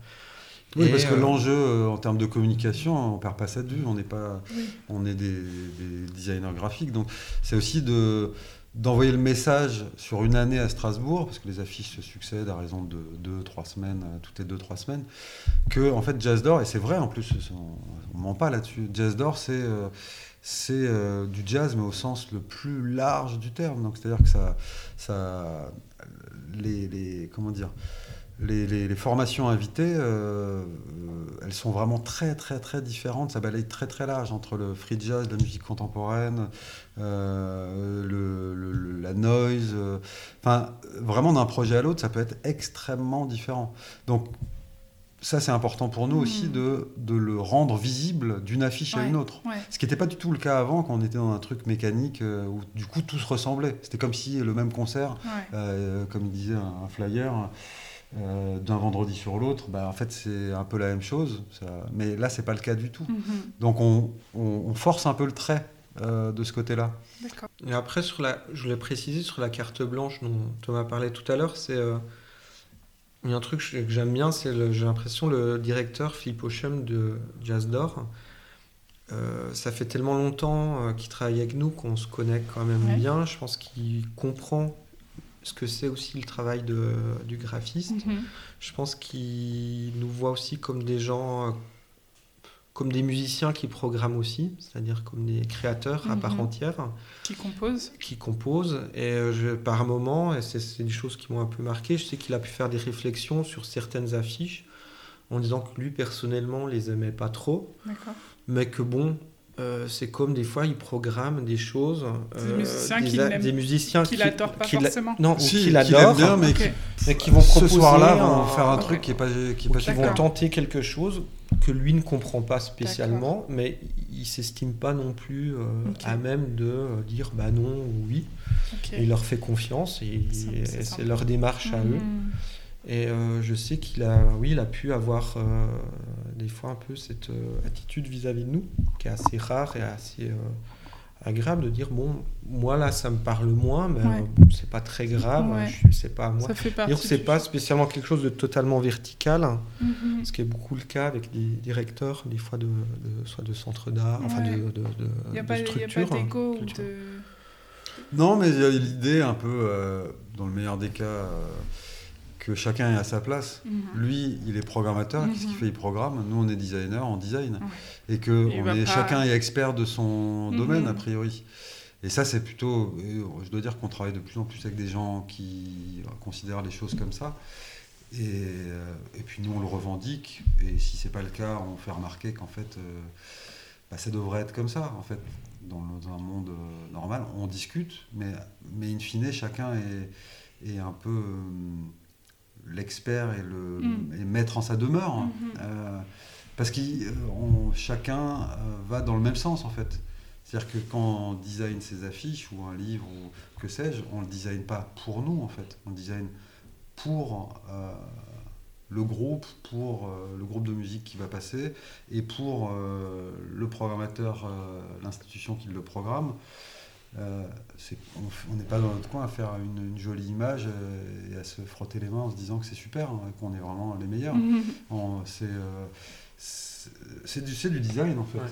Oui, Et, parce que euh, l'enjeu en termes de communication, on perd pas ça de vue. On n'est pas, Oui. on est des, des designers graphiques, donc c'est aussi de d'envoyer le message sur une année à Strasbourg, parce que les affiches se succèdent à raison de deux, trois semaines, euh, toutes les deux, trois semaines, que en fait Jazz d'Or, et c'est vrai en plus, on, on ment pas là-dessus. Jazz d'Or, c'est euh, euh, du jazz, mais au sens le plus large du terme. Donc c'est-à-dire que ça, ça, les, les comment dire, les, les- les formations invitées, euh, euh, elles sont vraiment très très très différentes. Ça balaye très très large entre le free jazz, la musique contemporaine, euh, le, le- le- la noise. Enfin, vraiment d'un projet à l'autre, ça peut être extrêmement différent. Donc ça, c'est important pour nous aussi de, de le rendre visible d'une affiche à une autre. Ouais. Ce qui n'était pas du tout le cas avant, quand on était dans un truc mécanique euh, où du coup tout se ressemblait. C'était comme si le même concert, Ouais. euh, comme il disait un, un flyer, euh, d'un vendredi sur l'autre, bah, en fait c'est un peu la même chose. Ça... Mais là, c'est pas le cas du tout. Mhm. Donc on, on- on force un peu le trait euh, de ce côté-là. D'accord. Et après, sur la, je voulais préciser sur la carte blanche dont Thomas parlait tout à l'heure, c'est euh, il y a un truc que j'aime bien, c'est le- j'ai l'impression le directeur Philippe Auchem de Jazz d'Or. euh, ça fait tellement longtemps qu'il travaille avec nous qu'on se connaît quand même Ouais. bien. Je pense qu'il comprend ce que c'est aussi le travail de, du graphiste. Mhm. Je pense qu'il nous voit aussi comme des gens, euh, comme des musiciens qui programment aussi, c'est-à-dire comme des créateurs à part Mhm. entière Qui compose qui compose et euh, je, par moment, et c'est c'est des choses qui m'ont un peu marqué, je sais qu'il a pu faire des réflexions sur certaines affiches en disant que lui personnellement les aimait pas trop, D'accord. mais que bon, euh, c'est comme des fois il programme des choses, Des musiciens des, qu'il a- n'aime- des musiciens qui- adore pas qui forcément. non, ou Si, aime bien, mais qui vont ce proposer soir-là un- vont faire un truc qui est pas, qui est pas qui super. vont tenter quelque chose que lui ne comprend pas spécialement, mais il s'estime pas non plus euh, à même de euh, dire bah non ou oui. Il leur fait confiance et, C'est- leur démarche à eux. Et euh, je sais qu'il a, oui, il a pu avoir euh, des fois un peu cette euh, attitude vis-à-vis de nous, qui est assez rare et assez euh, agréable de dire bon, moi là, ça me parle moins, mais Ouais. bon, c'est pas très grave, Ouais. je suis- c'est pas à moi. Ça fait partie. D'ailleurs, c'est du- pas spécialement quelque chose de totalement vertical, hein, Mhm. ce qui est beaucoup le cas avec des directeurs, des fois de, de- soit de centres d'art, enfin Ouais. de, de, de, Il n'y a de pas, il y a structures. pas d'ego ou de. Non, mais il y a l'idée un peu, euh, dans le meilleur des cas, euh, que chacun est à sa place. Mhm. Lui, il est programmateur, qu'est-ce qu'il Mhm. fait? Il programme. Nous, on est designer, on design. Ouais. Et que on est, pas- chacun est expert de son Mhm. domaine, a priori. Et ça, c'est plutôt. et Je dois dire qu'on travaille de plus en plus avec des gens qui considèrent les choses comme ça. Et, euh, et puis nous, on le revendique. Et si c'est pas le cas, on fait remarquer qu'en fait, euh, bah, ça devrait être comme ça. En fait, dans, le- dans un monde euh, normal, on discute, mais, mais in fine, chacun est, est un peu euh, l'expert et le Mm. et maître en sa demeure. Mhm. Euh, parce que chacun euh, va dans le même sens en fait. C'est-à-dire que quand on design ses affiches ou un livre ou que sais-je, on ne le design pas pour nous en fait. On le design pour euh, le groupe, pour euh, le groupe de musique qui va passer et pour euh, le programmateur, euh, l'institution qui le programme. Euh, on n'est pas dans notre coin à faire une, une jolie image euh, et à se frotter les mains en se disant que c'est super, hein, qu'on est vraiment les meilleurs. On- c'est euh, du, design en fait. Ouais.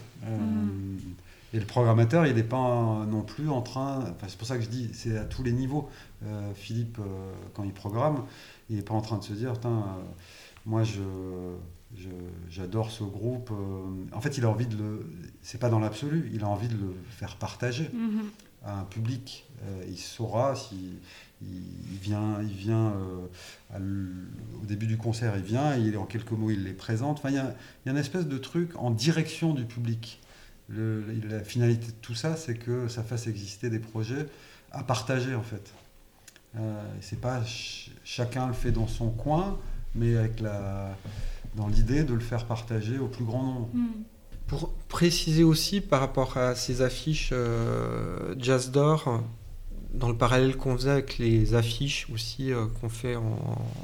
Et le programmateur, il n'est pas non plus en train. Enfin, c'est pour ça que je dis, c'est à tous les niveaux. Euh, Philippe, euh, quand il programme, il n'est pas en train de se dire, euh, moi, je, j'adore ce groupe. En fait, il a envie de le. C'est pas dans l'absolu. Il a envie de le faire partager Mhm. Un public. Euh, il saura si il, vient, il vient euh, au début du concert, il vient, il, en quelques mots, il les présente. Enfin, il y a, une espèce de truc en direction du public. La finalité de tout ça, c'est que ça fasse exister des projets à partager en fait. Euh, c'est pas ch- chacun le fait dans son coin, mais avec la dans l'idée de le faire partager au plus grand nombre. Mhm. Pour préciser aussi par rapport à ces affiches euh, Jazz d'Or, dans le parallèle qu'on faisait avec les affiches aussi euh, qu'on fait en,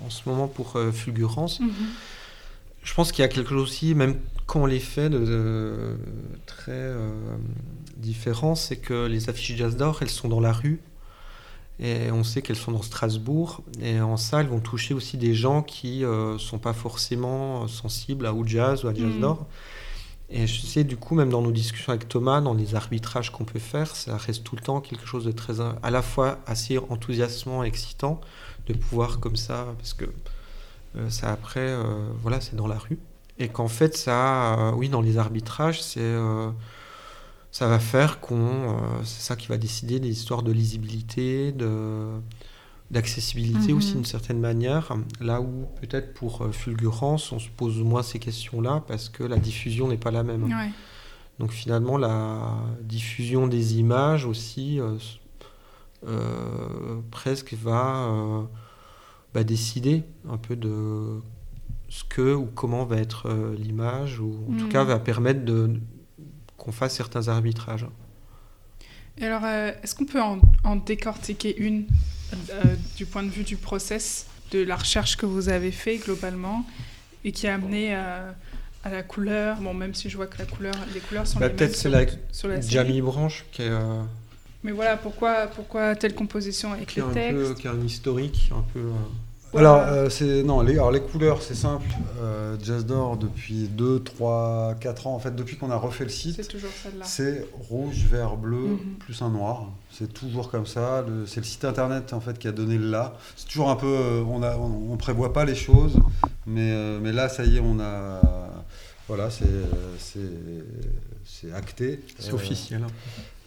en ce moment pour euh, Fulgurance, Mhm. je pense qu'il y a quelque chose aussi, même quand on les fait, de, de très différent, c'est que les affiches Jazz d'Or, elles sont dans la rue. Et on sait qu'elles sont dans Strasbourg. Et en ça, elles vont toucher aussi des gens qui ne sont pas forcément sensibles à ou jazz ou à jazz Mhm. d'or. Et je sais, du coup, même dans nos discussions avec Thomas, dans les arbitrages qu'on peut faire, ça reste tout le temps quelque chose de très, à la fois assez enthousiasmant et excitant de pouvoir comme ça, parce que euh, ça après, euh, voilà, c'est dans la rue. Et qu'en fait, ça, euh, oui, dans les arbitrages, c'est, ça va faire qu'on, c'est ça qui va décider des histoires de lisibilité, de, d'accessibilité Mhm. aussi d'une certaine manière. Là où peut-être pour euh, Fulgurance, on se pose moins ces questions-là parce que la diffusion n'est pas la même. Ouais. Donc finalement, la diffusion des images aussi, euh, euh, presque va euh, bah, décider un peu de ce que ou comment va être l'image, ou en tout Mhm. cas va permettre de, qu'on fasse certains arbitrages. Et alors, est-ce qu'on peut en, en décortiquer une? Euh, du point de vue du process de la recherche que vous avez fait globalement et qui a amené à, à la couleur. Bon, même si je vois que la couleur, les couleurs sont Bah, les peut-être c'est la sur la. Jamie Branch qui est, euh, Mais voilà, pourquoi, pourquoi telle composition avec qui textes peu qui est un historique, un peu. euh, Alors, euh, c'est non, les, alors les couleurs, c'est simple. Euh, Jazz d'or depuis 2, 3, 4 ans, en fait, depuis qu'on a refait le C'est site, toujours celle-là. c'est rouge, vert, bleu, Mhm. plus un noir. C'est toujours comme ça. Le- C'est le site internet en fait qui a donné le là. C'est toujours un peu, euh, on a, on, on prévoit pas les choses, mais euh, mais là, ça y est, on a, voilà, c'est c'est c'est acté. c'est Euh, officiel.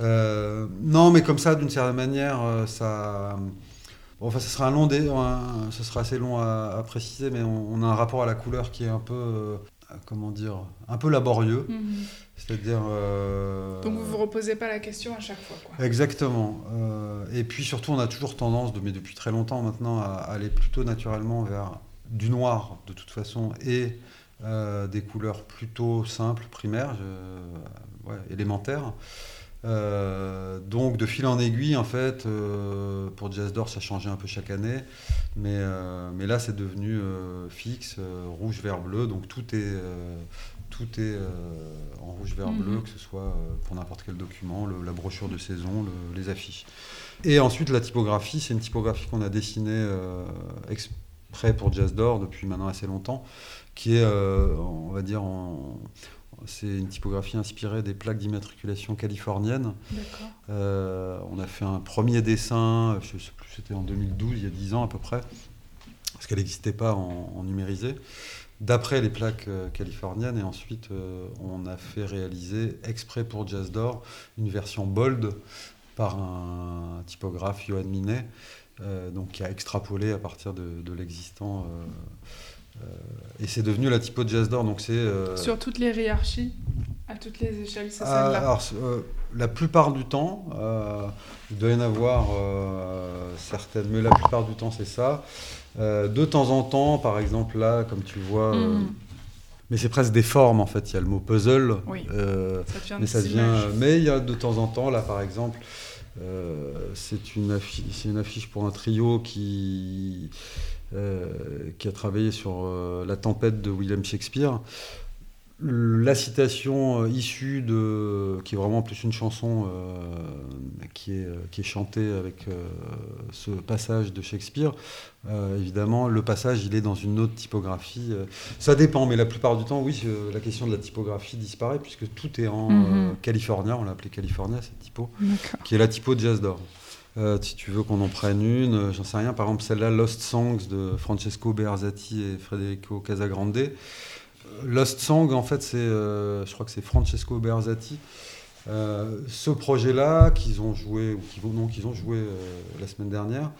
euh, non, mais comme ça, d'une certaine manière, euh, ça. Bon, enfin, ce sera un long dé, un- ce sera assez long à, à préciser, mais on, on a un rapport à la couleur qui est un peu, euh, comment dire, un peu laborieux. Mhm. C'est-à-dire. euh, Donc vous vous reposez pas la question à chaque fois. Quoi. Exactement. Euh, et puis surtout, on a toujours tendance, mais depuis très longtemps maintenant, à aller plutôt naturellement vers du noir, de toute façon, et des couleurs plutôt simples, primaires, ouais, élémentaires. Euh, donc de fil en aiguille, en fait, euh, pour Jazz d'Or, ça changeait un peu chaque année, mais, euh, mais là, c'est devenu fixe, rouge, vert, bleu, donc tout est, tout est en rouge, vert, Mhm. bleu, que ce soit pour n'importe quel document, le- la brochure de saison, le- les affiches. Et ensuite, la typographie, c'est une typographie qu'on a dessinée exprès pour Jazz d'Or depuis maintenant assez longtemps, qui est, on va dire, en- c'est une typographie inspirée des plaques d'immatriculation californiennes. Euh, on a fait un premier dessin, je sais plus, c'était en 2012, il y a 10 ans à peu près, parce qu'elle n'existait pas en, en numérisé, d'après les plaques euh, californiennes. Et ensuite, euh, on a fait réaliser, exprès pour Jazz d'Or, une version bold par un typographe, Johan Minet, euh, donc qui a extrapolé à partir de, de l'existant. Euh, et c'est devenu la typo de Jazz d'Or. Donc c'est euh, Sur toutes les hiérarchies, à toutes les échelles, c'est ah, celle-là. alors, euh, la plupart du temps, il doit y en avoir certaines, mais la plupart du temps, c'est ça. De temps en temps, par exemple, là, comme tu vois, Mhm. mais c'est presque des formes en fait. Il y a le mot puzzle, Oui. euh, Ça mais ça devient. Mais il y a de temps en temps, là, par exemple, euh, c'est une, affiche, c'est une affiche pour un trio qui, qui a travaillé sur euh, La tempête de William Shakespeare. La citation euh, issue de. qui est vraiment plus une chanson euh, qui, est, qui est chantée avec euh, ce passage de Shakespeare. Euh, évidemment, le passage, il est dans une autre typographie. euh, ça dépend, mais la plupart du temps, oui, euh, la question de la typographie disparaît puisque tout est en euh, California, on l'a appelé California, cette typo, qui est la typo de Jazz d'Or. Euh, si tu veux qu'on en prenne une, euh, j'en sais rien, par exemple celle-là, Lost Songs de Francesco Bearzati et Federico Casagrande. Euh, Lost Song, en fait, c'est, je crois que c'est Francesco Bearzati. Euh, ce projet-là, qu'ils ont joué, ou qu'ils, non, qu'ils ont joué la semaine dernière,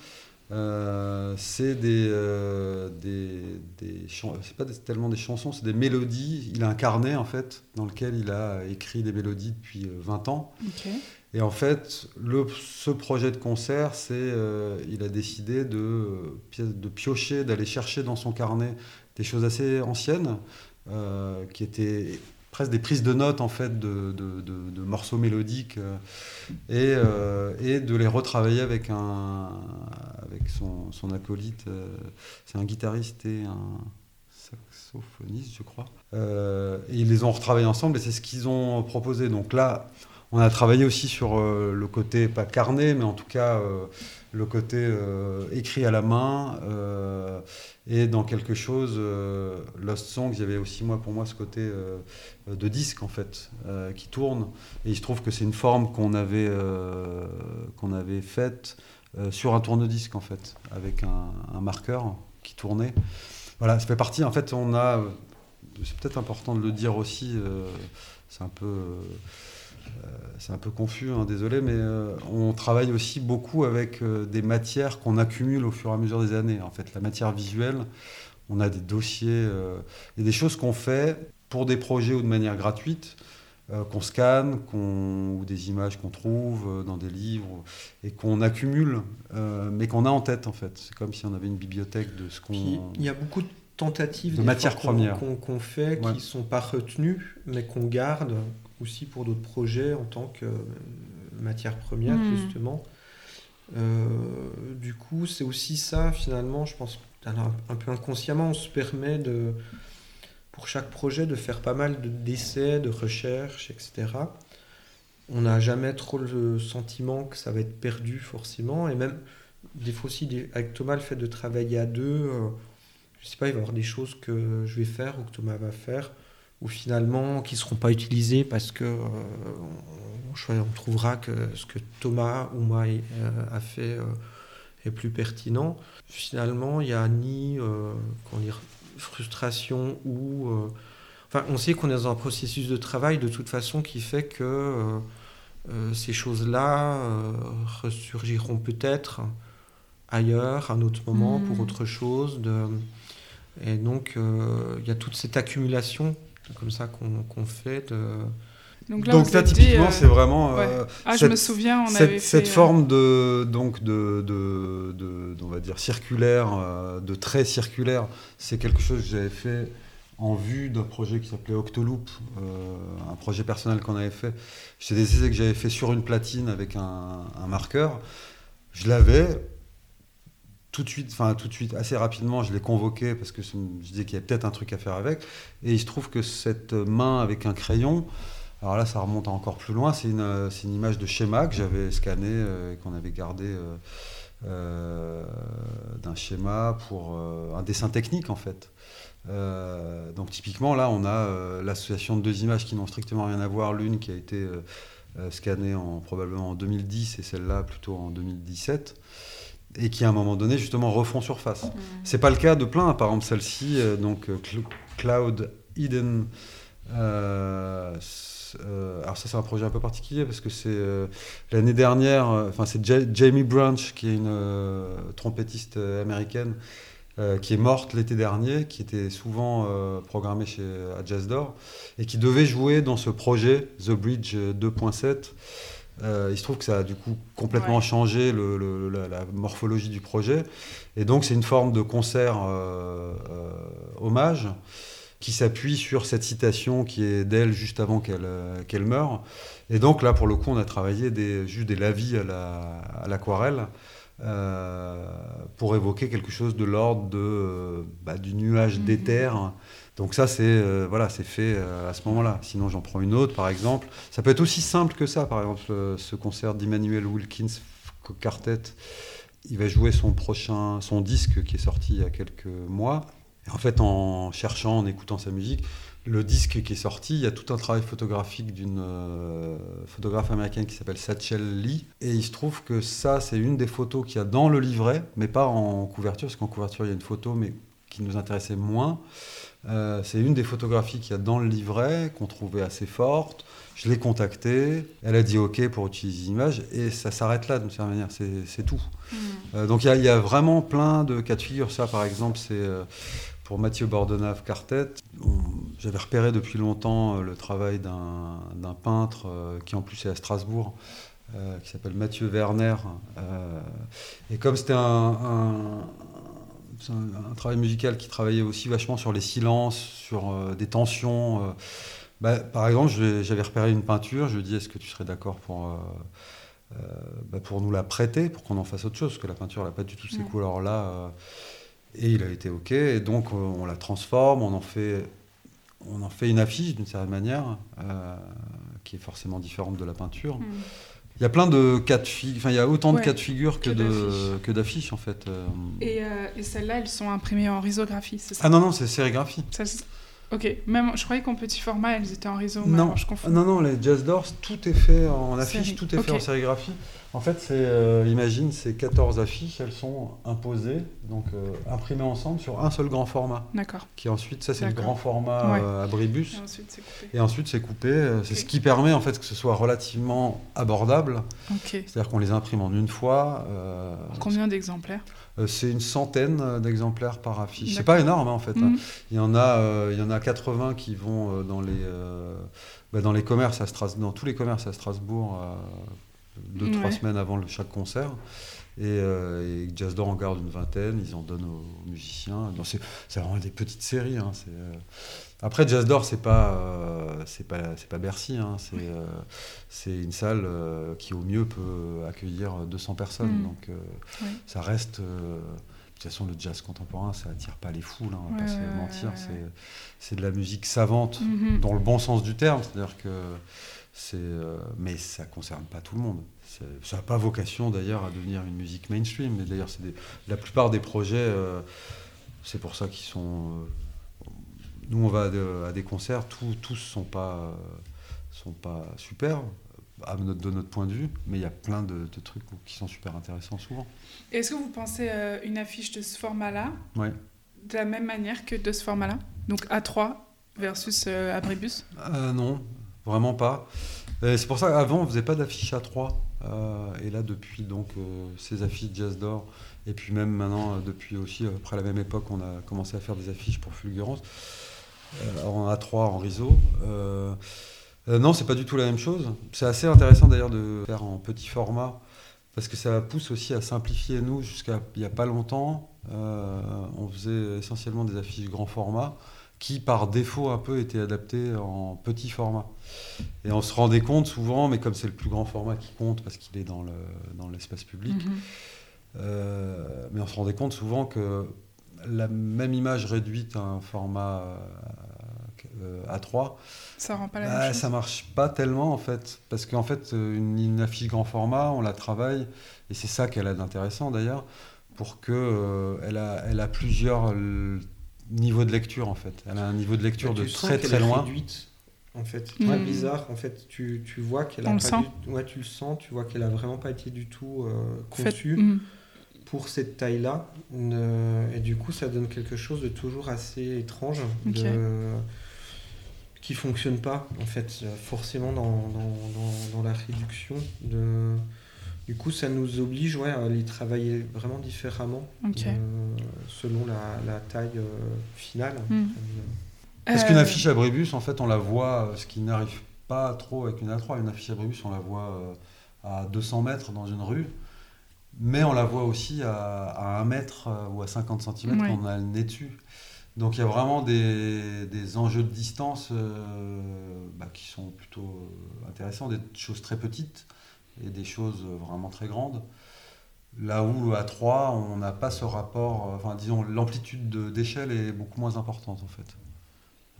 c'est des, des, des c'est pas tellement des chansons, c'est des mélodies. Il a un carnet en fait dans lequel il a écrit des mélodies depuis euh, 20 ans. Ok. Et en fait, ce projet de concert, c'est, euh, il a décidé de, euh, de piocher, d'aller chercher dans son carnet des choses assez anciennes, euh, qui étaient presque des prises de notes en fait de, morceaux mélodiques, euh, et, de les retravailler avec un, avec son, acolyte. c'est un guitariste et un saxophoniste, je crois. Et ils les ont retravaillés ensemble, et c'est ce qu'ils ont proposé. Donc là. On a travaillé aussi sur euh, le côté, pas carnet, mais en tout cas euh, le côté euh, écrit à la main. et dans quelque chose, Lost Songs, il y avait aussi moi, pour moi ce côté de disque en fait, qui tourne. Et il se trouve que c'est une forme qu'on avait, avait faite sur un tourne-disque en fait, avec un, un marqueur qui tournait. Voilà, ça fait partie. En fait, on a. C'est peut-être important de le dire aussi. c'est un peu. Euh, c'est un peu confus, hein, désolé, mais euh, on travaille aussi beaucoup avec euh, des matières qu'on accumule au fur et à mesure des années. En fait, la matière visuelle, on a des dossiers, euh, a des choses qu'on fait pour des projets ou de manière gratuite, qu'on scanne, ou des images qu'on trouve dans des livres, et qu'on accumule, mais qu'on a en tête en fait. C'est comme si on avait une bibliothèque de ce qu'on... Il y a beaucoup de tentatives De matières qu'on- premières. qu'on fait Ouais. qui ne sont pas retenues, mais qu'on garde aussi pour d'autres projets en tant que euh, matière première, Mhm. justement. Euh, du coup, c'est aussi ça, finalement, je pense un peu inconsciemment, on se permet de, pour chaque projet de faire pas mal d'essais, de recherches, etc. On n'a jamais trop le sentiment que ça va être perdu forcément. Et même, des fois aussi, avec Thomas, le fait de travailler à deux, euh, je sais pas, il va y avoir des choses que je vais faire ou que Thomas va faire, ou finalement qui ne seront pas utilisées parce que euh, on, trouvera que ce que Thomas ou moi euh, a fait est plus pertinent. Finalement, il n'y a ni dire, frustration ou... enfin, on sait qu'on est dans un processus de travail de toute façon qui fait que ces choses-là ressurgiront peut-être ailleurs, à un autre moment, pour hmm. autre chose. De... Et donc, euh, il y a toute cette accumulation comme ça qu'on fait. De... Donc là, typiquement, euh, c'est vraiment. Euh, ah, cette, je me souviens, on cette, avait cette forme de, donc de, de, de, on va dire, circulaire, de trait circulaire, c'est quelque chose que j'avais fait en vue d'un projet qui s'appelait Octoloop, un projet personnel qu'on avait fait. C'était des essais que j'avais fait sur une platine avec un, un marqueur. Je l'avais, tout de suite, enfin tout de suite, assez rapidement, je l'ai convoqué parce que je disais qu'il y avait peut-être un truc à faire avec. Et il se trouve que cette main avec un crayon, alors là, ça remonte encore plus loin. C'est une, une, image de schéma que j'avais scanné euh, et qu'on avait gardé euh, euh, d'un schéma pour un dessin technique en fait. donc typiquement, là, on a l'association de deux images qui n'ont strictement rien à voir. L'une qui a été scannée en, probablement en 2010 et celle-là plutôt en 2017 et qui à un moment donné justement refont surface. Ce mmh. C'est pas le cas de plein, par exemple celle-ci, euh, donc euh, Cloud Eden. Euh, alors ça c'est un projet un peu particulier parce que c'est l'année dernière, enfin c'est Jamie Branch qui est une trompettiste américaine qui est morte l'été dernier, qui était souvent programmée chez à Jazz Door et qui devait jouer dans ce projet The Bridge 2.7 euh, il se trouve que ça a du coup complètement changé la, morphologie du projet. Et donc c'est une forme de concert euh, euh, hommage qui s'appuie sur cette citation qui est d'elle juste avant qu'elle meure. Et donc là, pour le coup, on a travaillé des, juste des lavis à l'aquarelle. pour évoquer quelque chose de l'ordre de, bah, du nuage mhm. d'éther donc ça, c'est euh, voilà, fait euh, à ce moment-là. Sinon, j'en prends une autre, par exemple. Ça peut être aussi simple que ça. Par exemple, euh, ce concert d'Emmanuel Wilkins Quartet, il va jouer son prochain, son disque qui est sorti il y a quelques mois. Et en fait, en cherchant, en écoutant sa musique, le disque qui est sorti, il y a tout un travail photographique d'une photographe américaine qui s'appelle Satchel Lee. Et il se trouve que ça, c'est une des photos qu'il y a dans le livret, mais pas en couverture, parce qu'en couverture, il y a une photo, mais qui nous intéressait moins. Euh, c'est une des photographies qu'il y a dans le livret, qu'on trouvait assez forte. Je l'ai contactée, elle a dit OK pour utiliser l'image, et ça s'arrête là d'une certaine manière, c'est tout. Hmm. Euh, donc il y, a vraiment plein de cas de figure. Ça, par exemple, c'est euh, pour Mathieu Bordenave Cartet. J'avais repéré depuis longtemps le travail d'un peintre qui en plus est à Strasbourg, qui s'appelle Mathieu Werner. et comme c'était un c'est un, travail musical qui travaillait aussi vachement sur les silences, sur euh, des tensions. Euh. Bah, par exemple, j'avais repéré une peinture, je lui ai dit est-ce que tu serais d'accord pour, euh, bah, pour nous la prêter, pour qu'on en fasse autre chose, parce que la peinture n'a pas du tout ces couleurs-là. et il a été OK, et donc on la transforme, on en fait, on en fait une affiche d'une certaine manière, qui est forcément différente de la peinture. Mm. Il y a plein de cas de figure, enfin il y a autant de cas de figure que, que d'affiches en fait. Euh. Et, euh, et celles-là, elles sont imprimées en risographie, c'est ça Ah non, non, c'est sérigraphie. Ok, même je croyais qu'en petit format, elles étaient en riso. Non, je confonds. Non, non, les Jazz Doors, tout est fait en affiche, tout est fait en sérigraphie. En fait, c'est, euh, imagine, ces 14 affiches, elles sont imposées, donc euh, imprimées ensemble sur un seul grand format. D'accord. Qui ensuite, ça c'est le grand format euh, abribus. Et ensuite c'est coupé. C'est. C'est ce qui permet en fait que ce soit relativement abordable. C'est-à-dire qu'on les imprime en une fois. Combien d'exemplaires? c'est une centaine d'exemplaires par affiche. C'est pas énorme hein, en fait. Hein. Mhm. Il, y en a, il y en a 80 qui vont dans les, bah, dans les commerces à Strasbourg, dans tous les commerces à Strasbourg deux, trois semaines avant le, chaque concert. Et, euh, et Jazz en garde une vingtaine, ils en donnent aux, musiciens. C'est vraiment des petites séries. Hein, euh. Après, Jazz d'Or, c'est pas, euh, c'est pas, c'est pas Bercy. Hein, c'est, euh, c'est une salle qui, au mieux, peut accueillir 200 personnes. Mm. Donc, ça reste. toute façon, le jazz contemporain, ça attire pas les foules, hein, on va Ouais, pas se ouais, mentir. ouais, c'est- C'est de la musique savante, Mhm. dans le bon sens du terme. C'est-à-dire que c'est. euh, mais ça concerne pas tout le monde. Ça n'a pas vocation d'ailleurs à devenir une musique mainstream. Mais d'ailleurs, la plupart des projets, euh, c'est pour ça qu'ils sont. euh, nous, on va à, de- à des concerts, tous tous sont pas, sont pas super. À notre, de notre point de vue, mais il y a plein de, de trucs qui sont super intéressants souvent. Est-ce que vous pensez une affiche de ce format-là Ouais. de la même manière que de ce format-là? Donc A3 versus Abribus? Non, vraiment pas. Euh, c'est pour ça qu'avant, on faisait pas d'affiches à 3. et là, depuis donc euh, ces affiches Jazz d'Or, et puis même maintenant, euh, depuis aussi, euh, après la même époque, on a commencé à faire des affiches pour Fulgurance, euh, en A3, en réseau. Euh, euh, non, c'est pas du tout la même chose. C'est assez intéressant d'ailleurs de faire en petit format, parce que ça pousse aussi à simplifier. Nous, jusqu'à il n'y a pas longtemps, euh, on faisait essentiellement des affiches grand format qui par défaut un peu étaient adaptées en petit format. Et on se rendait compte souvent, mais comme c'est le plus grand format qui compte parce qu'il est dans le- dans l'espace public, Mhm. euh, mais on se rendait compte souvent que la même image réduite à un format euh, A3, Ça rend pas la bah, même chose ça marche pas tellement en fait. Parce qu'en fait, euh, une, une affiche grand format, on la travaille, et c'est ça qu'elle a d'intéressant d'ailleurs, pour que euh, elle, a, elle a plusieurs euh, niveaux de lecture en fait. Elle a un niveau de lecture Tu de très très est loin. réduite, en fait. Mm. Très bizarre. En fait, tu, tu vois qu'elle a On pas sent. du- Ouais, tu le sens. Tu vois qu'elle a vraiment pas été du tout euh, Fait- conçue Mhm. pour cette taille-là. Et du coup, ça donne quelque chose de toujours assez étrange, de... qui fonctionne pas, en fait, forcément dans, dans, dans- dans la réduction. De... Du coup, ça nous oblige ouais, à les travailler vraiment différemment euh, selon la, la taille euh, finale. Mhm. Parce qu'une Euh, affiche abribus, en fait, on la voit, euh, ce qui n'arrive pas trop avec une A3. Une affiche abribus, on la voit euh, à 200 mètres dans une rue, mais on la voit aussi à, à 1 mètre euh, ou à 50 cm Ouais. quand on a le nez dessus. Donc il y a vraiment des, des enjeux de distance euh, bah, qui sont plutôt euh, intéressants, des choses très petites et des choses vraiment très grandes. Là où à 3, on n'a pas ce rapport, euh, enfin disons, l'amplitude de- d'échelle est beaucoup moins importante en fait.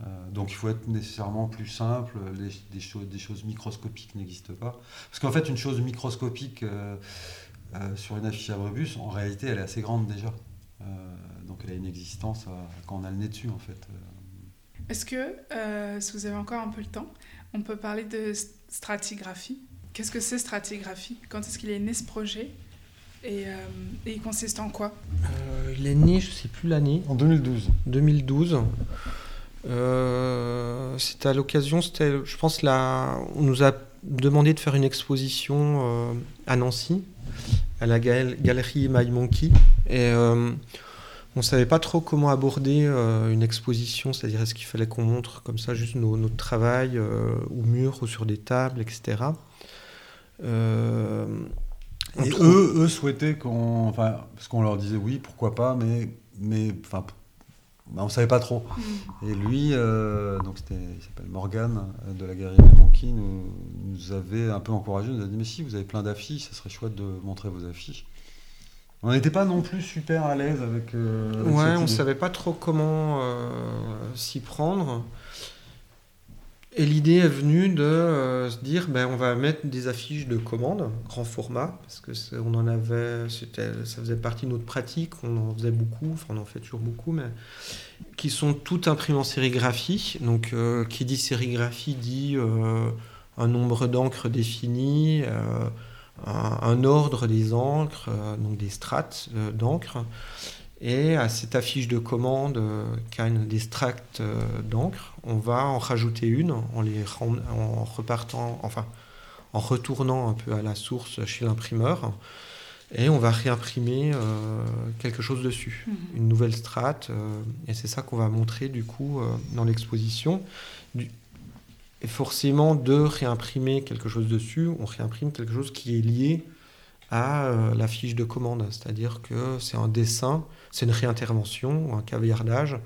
Euh, donc il faut être nécessairement plus simple, les- des, choses, des choses microscopiques n'existent pas. Parce qu'en fait, une chose microscopique euh, sur une affiche abribus, en réalité, elle est assez grande déjà. Donc elle a une existence quand on a le nez dessus en fait. Est-ce que, si vous avez encore un peu le temps, on peut parler de stratigraphie? Qu'est-ce que c'est stratigraphie? Quand est-ce qu'il est né ce projet? Et, euh, et il consiste en quoi? Euh, il est né, je sais plus l'année, En 2012. 2012. Euh, c'était à l'occasion, c'était, je pense, là, on nous a demandé de faire une exposition euh, à Nancy, à la gal- galerie My Monkey. Et euh, on ne savait pas trop comment aborder euh, une exposition, c'est-à-dire est-ce qu'il fallait qu'on montre comme ça juste nos- notre travail euh, au mur ou sur des tables, etc. Euh, Et trouve- eux, eux souhaitaient qu'on. Enfin, parce qu'on leur disait oui, pourquoi pas, mais. mais enfin, bah, on savait pas trop. Et lui, euh, donc c'était, il s'appelle Morgan euh, de la Galerie des Monkey, nous, nous avait un peu encouragé, nous a dit mais si vous avez plein d'affiches, ça serait chouette de montrer vos affiches. On n'était pas non plus super à l'aise avec. euh, avec Ouais, on idée. savait pas trop comment euh, s'y prendre. Et l'idée est venue de euh, se dire, ben, on va mettre des affiches de commande, grand format, parce que on en avait, ça faisait partie de notre pratique, on en faisait beaucoup, enfin on en fait toujours beaucoup, mais qui sont toutes imprimées en sérigraphie. Donc, euh, qui dit sérigraphie dit euh, un nombre d'encres défini, un, ordre des encres, donc des strates d'encre. Et à cette affiche de commande euh, qui a une, des tracts euh, d'encre, on va en rajouter une en, les ren- en repartant, enfin, en retournant un peu à la source chez l'imprimeur. Et on va réimprimer euh, quelque chose dessus, Mhm. une nouvelle strate. euh, et c'est ça qu'on va montrer du coup euh, dans l'exposition. Du- Et forcément, de réimprimer quelque chose dessus, on réimprime quelque chose qui est lié à euh, la fiche de commande. C'est-à-dire que c'est un dessin, c'est une réintervention, un caviardage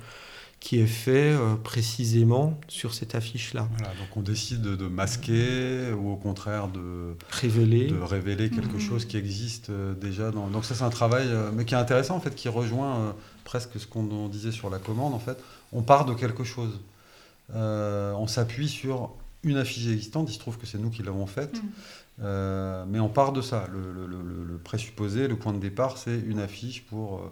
qui est fait euh, précisément sur cette affiche-là. Voilà, donc on décide de, masquer ou au contraire de Révéler. de révéler quelque Mhm. chose qui existe euh, déjà. Dans... Donc ça c'est un travail, mais qui est intéressant en fait, qui rejoint presque ce qu'on on disait sur la commande. En fait, on part de quelque chose. Euh, on s'appuie sur une affiche existante. Il se trouve que c'est nous qui l'avons faite, Mhm. Euh, mais on part de ça. Le, le- le- le présupposé, le point de départ, c'est une affiche pour euh,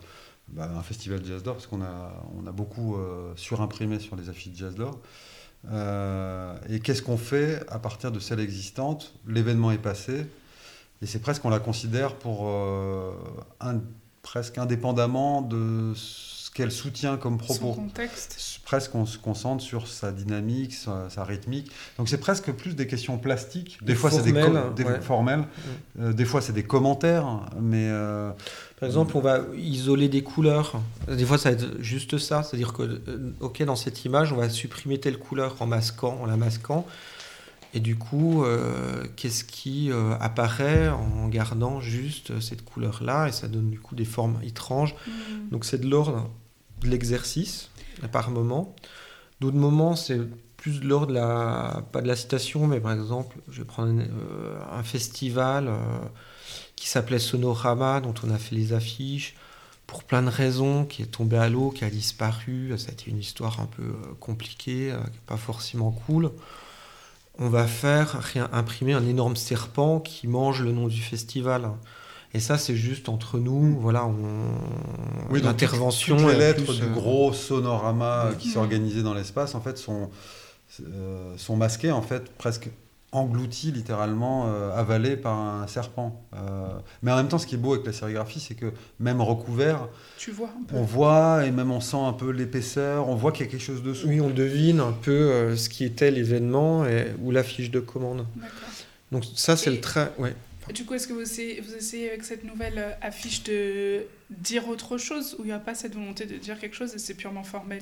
bah, un festival jazz d'or, parce qu'on a, on a beaucoup euh, surimprimé sur les affiches jazz d'or. Et qu'est-ce qu'on fait à partir de celle existante? L'événement est passé, et c'est presque, on la considère pour un- presque indépendamment de ce qu'elle soutient comme Son propos. contexte. Presque on se concentre sur sa dynamique, sa, sa rythmique. Donc c'est presque plus des questions plastiques. Des fois c'est des, des ouais. formelles. Euh, des fois c'est des commentaires, mais euh, Par exemple, on va isoler des couleurs. Des fois, ça va être juste ça. C'est-à-dire que, euh, ok, dans cette image, on va supprimer telle couleur en masquant, en la masquant. Et du coup, euh, qu'est-ce qui euh, apparaît en gardant juste cette couleur-là? Et ça donne du coup des formes étranges. Mhm. Donc c'est de l'ordre de l'exercice par moment. D'autres moments, c'est plus de l'ordre de la pas de la citation, mais par exemple, je vais prendre un, euh, un festival qui s'appelait Sonorama, dont on a fait les affiches pour plein de raisons, qui est tombé à l'eau, qui a disparu. Ça a été une histoire un peu compliquée, qui n'est pas forcément cool. On va faire imprimer un énorme serpent qui mange le nom du festival. Et ça, c'est juste entre nous. Voilà, on... Oui, l'intervention. toutes les lettres plus, du euh, gros sonorama Mhm. qui s'est organisé dans l'espace, en fait, sont, euh, sont masquées, en fait, presque englouties, littéralement, euh, avalées par un serpent. Euh, mais en même temps, ce qui est beau avec la sérigraphie, c'est que même recouvert, Tu vois un peu. on voit, et même on sent un peu l'épaisseur, on voit qu'il y a quelque chose dessous. Oui, on devine un peu euh, ce qui était l'événement ou la fiche de commande. Donc ça, c'est le trait. Ouais. Du coup, est-ce que vous essayez, vous essayez avec cette nouvelle affiche de dire autre chose ou il n'y a pas cette volonté de dire quelque chose et c'est purement formel?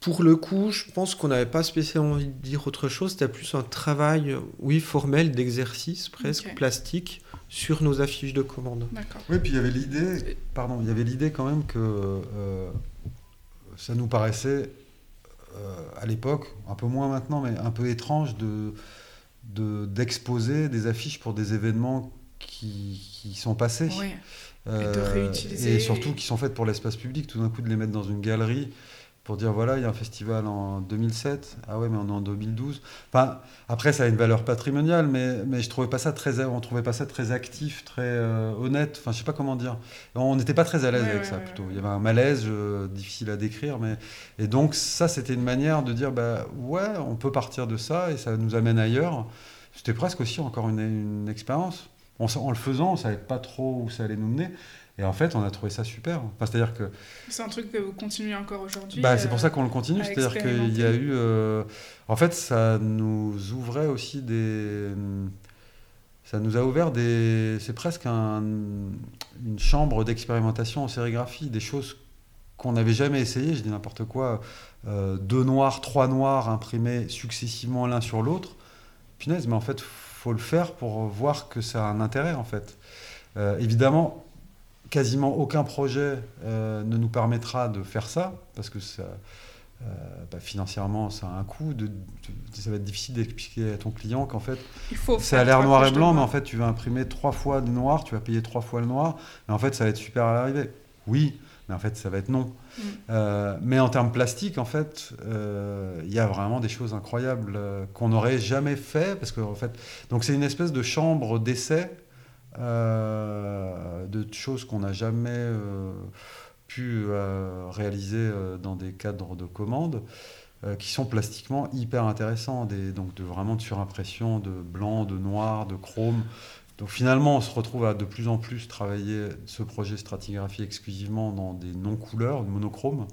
Pour le coup, je pense qu'on n'avait pas spécialement envie de dire autre chose. C'était plus un travail, euh, oui, formel, d'exercice presque, plastique, sur nos affiches de commande. D'accord. Oui, puis il y avait l'idée, pardon, il y avait l'idée quand même que euh, ça nous paraissait euh, à l'époque, un peu moins maintenant, mais un peu étrange de de- d'exposer des affiches pour des événements qui, qui sont passés. Oui. Euh, de réutiliser. Et surtout qui sont faites pour l'espace public, tout d'un coup de les mettre dans une galerie pour dire voilà, il y a un festival en 2007, ah ouais, mais on est en 2012. Enfin, après, ça a une valeur patrimoniale, mais, mais je trouvais pas ça très, on trouvait pas ça très actif, très euh, honnête. Enfin, je sais pas comment dire. On n'était pas très à l'aise Ouais, avec ouais, ça ouais, plutôt. Il y avait un malaise euh, difficile à décrire, mais et donc ça, c'était une manière de dire bah ouais, on peut partir de ça et ça nous amène ailleurs. C'était presque aussi encore une, une expérience. Sa- en le faisant, on savait pas trop où ça allait nous mener. Et en fait, on a trouvé ça super. Enfin, c'est-à-dire que C'est un truc que vous continuez encore aujourd'hui bah, c'est euh, pour ça qu'on le continue. C'est-à-dire qu'il y a eu. euh, En fait, ça nous ouvrait aussi des. Ça nous a ouvert des. C'est presque un- une chambre d'expérimentation en sérigraphie, des choses qu'on n'avait jamais essayé. Je dis n'importe quoi. euh, deux noirs, trois noirs imprimés successivement l'un sur l'autre. Punaise, mais en fait, faut le faire pour voir que ça a un intérêt en fait. Euh, évidemment, quasiment aucun projet euh, ne nous permettra de faire ça parce que ça, euh, bah, financièrement, ça a un coût. De, de- ça va être difficile d'expliquer à ton client qu'en fait, c'est à l'air noir et blanc, mais en fait, tu vas imprimer trois fois le noir, tu vas payer trois fois le noir, mais en fait, ça va être super à l'arrivée. Oui, mais en fait, ça va être non. Mm. Euh, mais en termes plastiques, en fait, il y a vraiment des choses incroyables qu'on n'aurait jamais fait, parce que en fait, donc c'est une espèce de chambre d'essai de choses qu'on n'a jamais euh, pu euh, réaliser euh, dans des cadres de commande. euh, qui sont plastiquement hyper intéressants, des, donc de, vraiment de surimpression de blanc, de noir, de chrome. Donc finalement, on se retrouve à de plus en plus travailler ce projet stratigraphie exclusivement dans des non-couleurs, monochromes,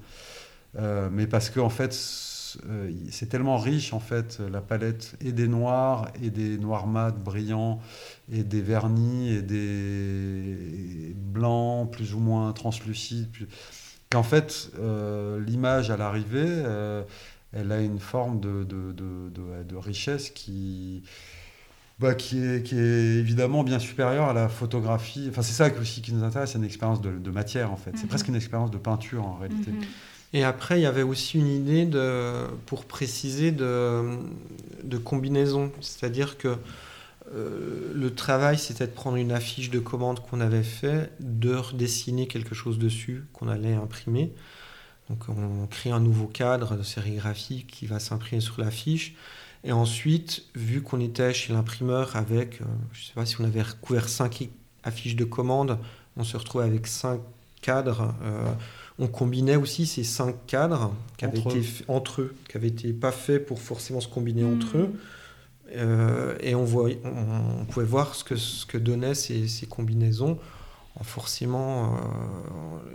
Euh, mais parce que en fait, euh, c'est tellement riche en fait la palette et des noirs et des noirs mat brillants et des vernis et des blancs plus ou moins translucides, plus- qu'en fait euh, l'image à l'arrivée, euh, elle a une forme de, de, de- de- de richesse qui bah, qui, est, qui est évidemment bien supérieure à la photographie. Enfin, c'est ça aussi qui nous intéresse, c'est une expérience de, de matière en fait. C'est Mhm. presque une expérience de peinture en réalité. Mhm. Et après, il y avait aussi une idée de, pour préciser de, combinaison. C'est-à-dire que euh, le travail, c'était de prendre une affiche de commande qu'on avait fait, de redessiner quelque chose dessus qu'on allait imprimer. Donc on crée un nouveau cadre de sérigraphie qui va s'imprimer sur l'affiche. Et ensuite, vu qu'on était chez l'imprimeur avec, euh, je ne sais pas si on avait recouvert 5 affiches de commande, on se retrouve avec 5 cadres. Euh, on combinait aussi ces 5 cadres qui avaient Entre été f- entre eux, qui n'avaient été pas faits pour forcément se combiner Mhm. entre eux. Euh, et on, voyait- on, on pouvait voir ce que, ce que donnaient ces, ces combinaisons en forcément euh,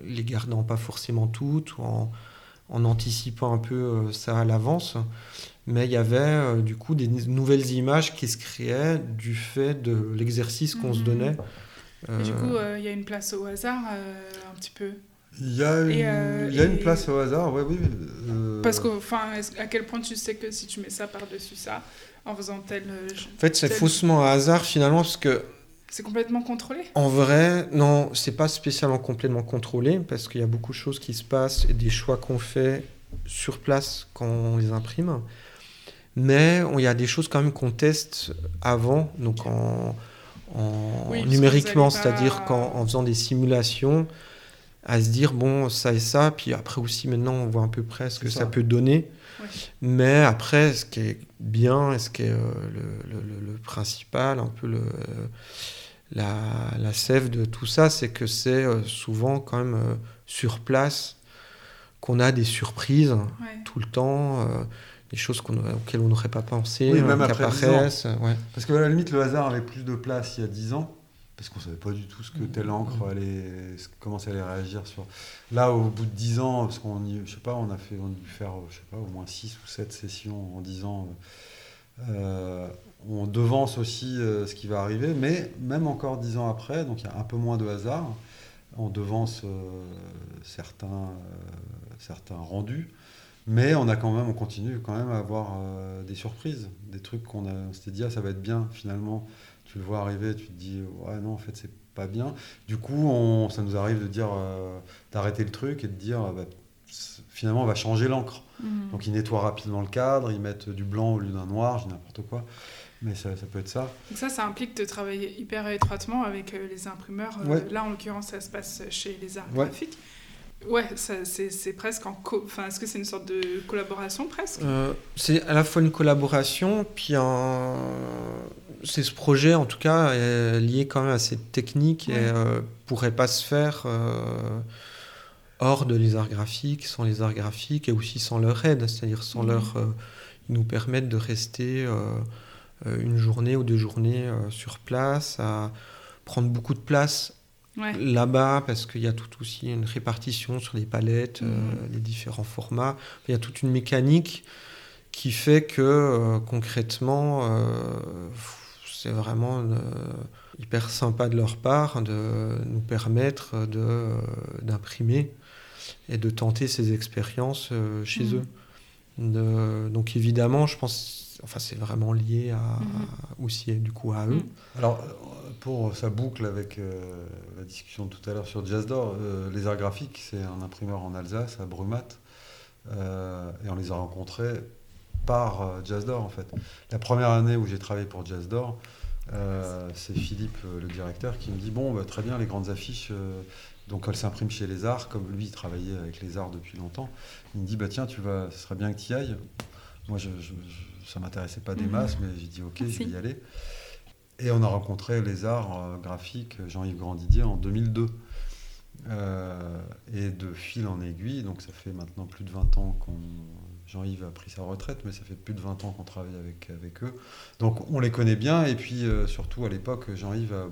les gardant pas forcément toutes ou en, en anticipant un peu euh, ça à l'avance. Mais il y avait euh, du coup des nouvelles images qui se créaient du fait de l'exercice qu'on se Mhm. donnait. Et du coup, euh, il y a une place au hasard, euh, un petit peu? Il y a, une, Et, euh, il y a une place au hasard, ouais, oui. euh, Parce que, enfin, à quel point tu sais que si tu mets ça par-dessus ça, en faisant tel. euh, En fait, c'est tel- faussement un hasard finalement parce que C'est complètement contrôlé? En vrai, non, c'est pas spécialement complètement contrôlé parce qu'il y a beaucoup de choses qui se passent et des choix qu'on fait sur place quand on les imprime. Mais on- il y a des choses quand même qu'on teste avant, donc en, en- Oui, numériquement, pas- c'est-à-dire qu'en en faisant des simulations, à se dire bon, ça et ça, puis après aussi maintenant on voit à peu près ce que ça. ça. peut donner. Ouais. Mais après, ce qui est bien et ce qui est euh, le, le- le- le principal, un peu le, euh, la, la sève de tout ça, c'est que c'est euh, souvent quand même euh, sur place qu'on a des surprises Ouais. tout le temps, euh, des choses auxquelles on n'aurait pas pensé, Oui, même qui après 10 apparaissent. ouais. Parce que à la limite, le hasard avait plus de place il y a 10 ans, parce qu'on savait pas du tout ce que telle encre allait, ce- comment ça allait réagir sur. Là, au bout de 10 ans, parce qu'on je sais pas, on a fait, on a dû faire, je sais pas, au moins 6 ou 7 sessions en 10 ans. euh, on devance aussi euh, ce qui va arriver, mais même encore 10 ans après, donc il y a un peu moins de hasard, on devance euh, certains, euh, certains rendus. Mais on a quand même, on continue quand même à avoir euh, des surprises, des trucs qu'on on s'était dit ah ça va être bien finalement. Tu le vois arriver, tu te dis ouais non en fait c'est pas bien. Du coup on, ça nous arrive de dire euh, d'arrêter le truc et de dire ah, bah, finalement on va changer l'encre. Mhm. Donc ils nettoient rapidement le cadre, ils mettent du blanc au lieu d'un noir, je dis n'importe quoi. Mais ça, ça peut être ça. Donc ça, ça implique de travailler hyper étroitement avec euh, les imprimeurs. Euh, Ouais. Là, en l'occurrence, ça se passe chez les arts Ouais. graphiques. Ouais, ça, c'est c'est presque en... Co enfin, Est-ce que c'est une sorte de collaboration presque? Euh, c'est à la fois une collaboration, puis un... c'est ce projet en tout cas est lié quand même à cette technique et euh, pourrait pas se faire euh, hors de les arts graphiques, sans les arts graphiques et aussi sans leur aide, c'est-à-dire sans Mhm. leur euh, ils nous permettent de rester euh, une journée ou deux journées sur place, à prendre beaucoup de place Ouais. là-bas parce qu'il y a tout aussi une répartition sur les palettes, Mhm. les différents formats. Il y a toute une mécanique qui fait que concrètement, c'est vraiment euh, hyper sympa de leur part de nous permettre de, euh, d'imprimer et de tenter ces expériences euh, chez Mhm. eux. De- donc évidemment, je pense, enfin c'est vraiment lié à, Mhm. aussi du coup à eux. Mhm. Alors, pour sa boucle avec euh, la discussion de tout à l'heure sur Jazzdor, euh, les arts graphiques, c'est un imprimeur en Alsace, à Brumat, euh, et on les a rencontrés par euh, Jazzdor en fait. La première année où j'ai travaillé pour Jazzdor, euh, c'est Philippe, euh, le directeur, qui me dit Bon, bah, très bien, les grandes affiches, euh, donc elles s'impriment chez les arts, comme lui, il travaillait avec les arts depuis longtemps. Il me dit Bah tiens, tu vas, ce serait bien que tu y ailles. Moi, je, je, je- ça m'intéressait pas des Mhm. masses, mais j'ai dit Ok, je Merci. vais y aller. Et on a rencontré les arts graphiques Jean-Yves Grandidier en 2002. Euh, et de fil en aiguille, donc ça fait maintenant plus de 20 ans qu'on. Jean-Yves a pris sa retraite, mais ça fait plus de 20 ans qu'on travaille avec, avec eux. Donc on les connaît bien, et puis euh, surtout à l'époque, Jean-Yves a,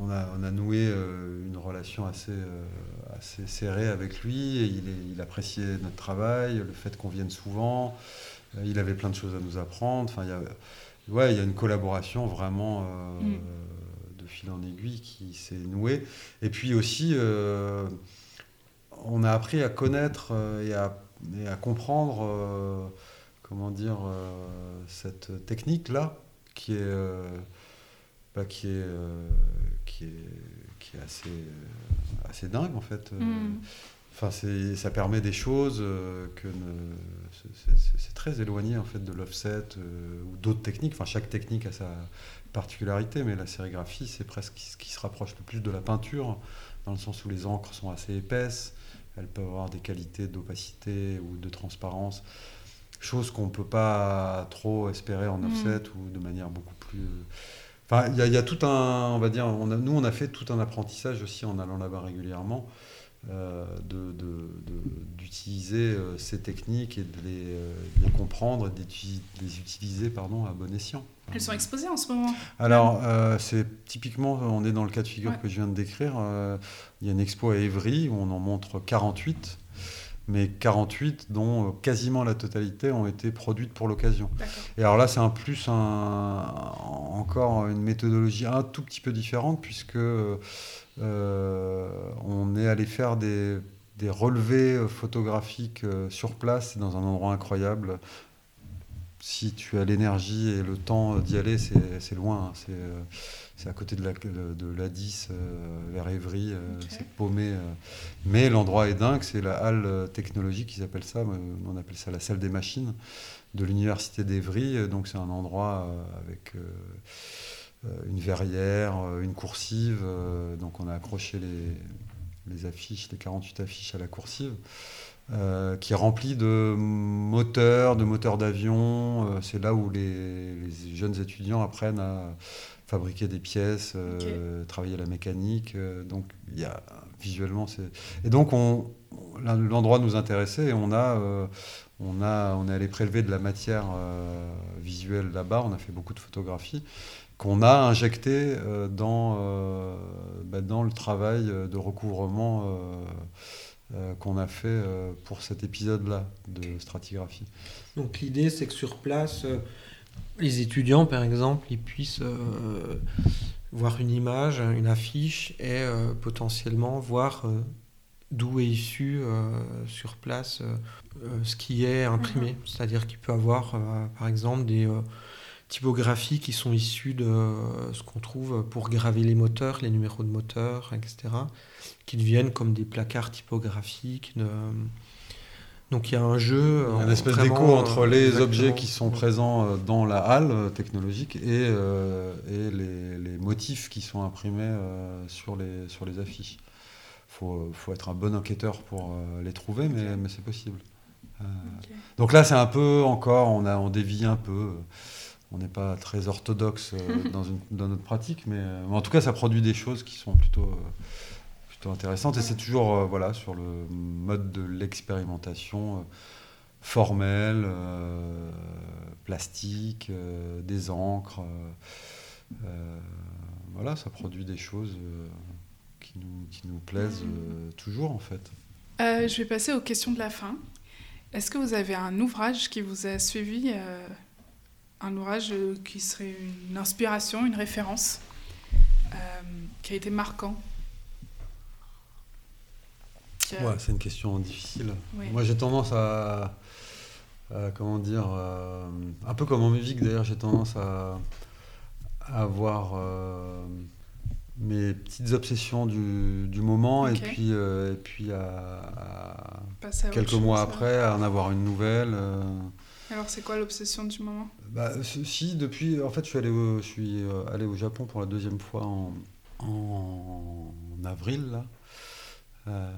on a, on a noué euh, une relation assez, euh, assez serrée avec lui, et il, est- il appréciait notre travail, le fait qu'on vienne souvent, il avait plein de choses à nous apprendre, enfin il y a, ouais, il y a une collaboration vraiment Mm. de fil en aiguille qui s'est nouée. Et puis aussi, on a appris à connaître et, à, et à comprendre, euh, comment dire, euh, cette technique-là, qui est, euh, bah, qui est, qui est, qui est assez, assez dingue en fait. Enfin, ça permet des choses que c'est très éloigné en fait de l'offset ou d'autres techniques. Enfin, chaque technique a sa particularité, mais la sérigraphie, c'est presque ce qui se rapproche le plus de la peinture, dans le sens où les encres sont assez épaisses, elles peuvent avoir des qualités d'opacité ou de transparence, chose qu'on ne peut pas trop espérer en offset mm. ou de manière beaucoup plus il y, a tout un, on va dire, nous on a fait tout un apprentissage aussi en allant là-bas régulièrement. Euh, d'utiliser euh, ces techniques et de les, euh, comprendre et de les utiliser pardon, à bon escient. Elles sont exposées en ce moment Alors, c'est typiquement, on est dans le cas de figure que je viens de décrire. Il y a une expo à Évry où on en montre 48 mais 48 dont euh, quasiment la totalité ont été produites pour l'occasion. Et alors là, c'est un plus un, encore une méthodologie un tout petit peu différente puisque euh, on est allé faire des, des relevés photographiques euh, sur place dans un endroit incroyable. Si tu as l'énergie et le temps d'y aller, c'est loin. Hein. C'est à côté de la, de, la 10 euh, vers Évry, euh, c'est paumé. Euh. mais l'endroit est dingue, c'est la halle technologique, ils appellent ça, on appelle ça la salle des machines de l'université d'Evry. Donc c'est un endroit avec une verrière, une coursive. donc on a accroché les, les, affiches, les 48 affiches à la coursive. Qui est rempli de moteurs, de moteurs d'avion. c'est là où les, les, jeunes étudiants apprennent à fabriquer des pièces, euh, travailler la mécanique. Euh, donc, il y a visuellement, c'est. Et donc, on, l'endroit nous intéressait et on a, euh, on a, on est allé prélever de la matière visuelle là-bas. On a fait beaucoup de photographies qu'on a injecté dans, bah, dans le travail de recouvrement. Qu'on a fait pour cet épisode-là de stratigraphie. Donc l'idée, c'est que sur place, les étudiants, par exemple, ils puissent euh, voir une image, une affiche et euh, potentiellement voir euh, d'où est issu sur place ce qui est imprimé. Mhm. C'est-à-dire qu'il peut avoir, par exemple, des typographies qui sont issues de ce qu'on trouve pour graver les moteurs, les numéros de moteurs, etc., qui deviennent comme des placards typographiques. De, donc il y a un jeu. Il y a une espèce d'écho entre les objets qui sont présents euh, dans la halle euh, technologique et, euh, et les, motifs qui sont imprimés sur, les, sur les affiches. Il faut, faut, être un bon enquêteur pour les trouver, mais, mais c'est possible. Donc là, c'est un peu encore, on, a, on dévie un peu. On n'est pas très orthodoxe dans, une, dans, notre pratique, mais, mais, en tout cas, ça produit des choses qui sont plutôt intéressante. Et c'est toujours euh, voilà, sur le mode de l'expérimentation euh, formelle, euh, plastique, des encres. voilà, ça produit des choses qui nous, qui, nous, plaisent toujours en fait. je vais passer aux questions de la fin. Est-ce que vous avez un ouvrage qui vous a suivi, un ouvrage qui serait une inspiration, une référence, qui a été marquant? Ouais, c'est une question difficile. Moi, j'ai tendance à, comment dire, euh, un peu comme en musique d'ailleurs, j'ai tendance à, avoir euh, mes petites obsessions du, moment et puis, euh, et puis à, quelques mois après à en avoir une nouvelle. Alors, c'est quoi l'obsession du moment? Bah, Si, depuis, en fait, je suis allé au, je suis allé au Japon pour la deuxième fois en, en avril là. Euh,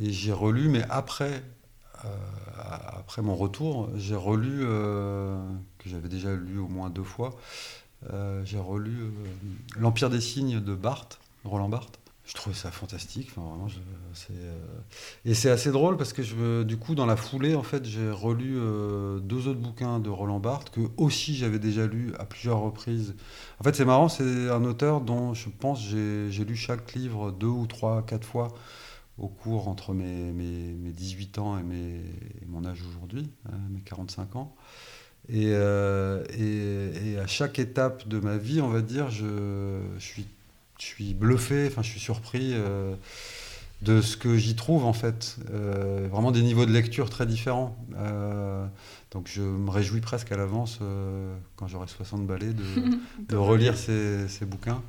et j'ai relu, mais après, euh, après mon retour, j'ai relu, euh, que j'avais déjà lu au moins deux fois, j'ai relu L'Empire des signes de Barthes, Roland Barthes je trouvais ça fantastique. vraiment, Et c'est assez drôle parce que je, du coup, dans la foulée, en fait, j'ai relu deux autres bouquins de Roland Barthes que aussi j'avais déjà lu à plusieurs reprises. En fait, c'est marrant, c'est un auteur dont je pense j'ai lu chaque livre deux ou trois, quatre fois au cours entre mes, mes, 18 ans et, mes, mon âge aujourd'hui, hein, mes 45 ans. Euh, et, et, à chaque étape de ma vie, on va dire, je, je suis je suis bluffé, enfin je suis surpris euh, de ce que j'y trouve en fait. Euh, vraiment des niveaux de lecture très différents. Euh, donc je me réjouis presque à l'avance quand j'aurai 60 balais de, relire ces, bouquins.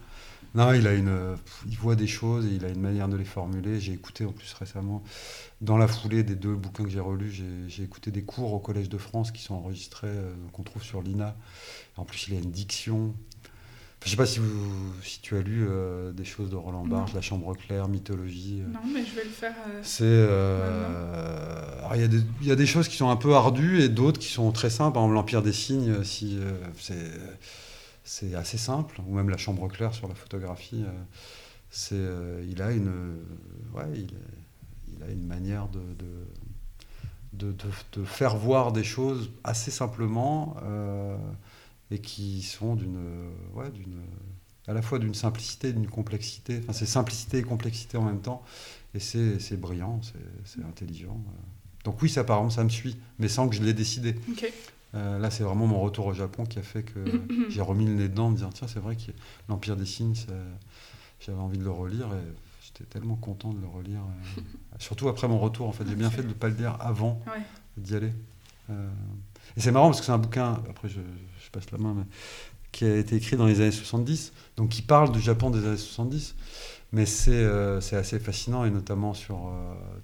Non, il a une, il voit des choses et il a une manière de les formuler. J'ai écouté en plus récemment, dans la foulée des deux bouquins que j'ai relus, j'ai écouté des cours au Collège de France qui sont enregistrés, qu'on trouve sur l'INA. En plus, il a une diction. Je ne sais pas si, vous, si tu as lu euh, des choses de Roland Barthes, La Chambre claire, Mythologie. Non, mais je vais le faire. C'est, il y, a des, il y a des choses qui sont un peu ardues et d'autres qui sont très simples. Par exemple, l'Empire des signes, si, c'est c'est assez simple, ou même la chambre claire sur la photographie. Euh, c'est, euh, il, a une, ouais, il, a une manière de, de, de, faire voir des choses assez simplement euh, et qui sont d'une, ouais, d'une, à la fois d'une simplicité et d'une complexité. Enfin, c'est simplicité et complexité en même temps. Et c'est, c'est brillant, c'est, c'est intelligent. Donc oui, ça, par exemple, ça me suit, mais sans que je l'ai décidé. Euh, là, c'est vraiment mon retour au Japon qui a fait que j'ai remis le nez dedans en me disant tiens, c'est vrai que l'Empire des signes, j'avais envie de le relire et j'étais tellement content de le relire. Euh, surtout après mon retour, en fait. J'ai bien fait de ne pas le lire avant d'y aller. Euh, et c'est marrant parce que c'est un bouquin, après je, passe la main, qui a été écrit dans les années 70, donc qui parle du Japon des années 70. Mais c'est assez fascinant et notamment sur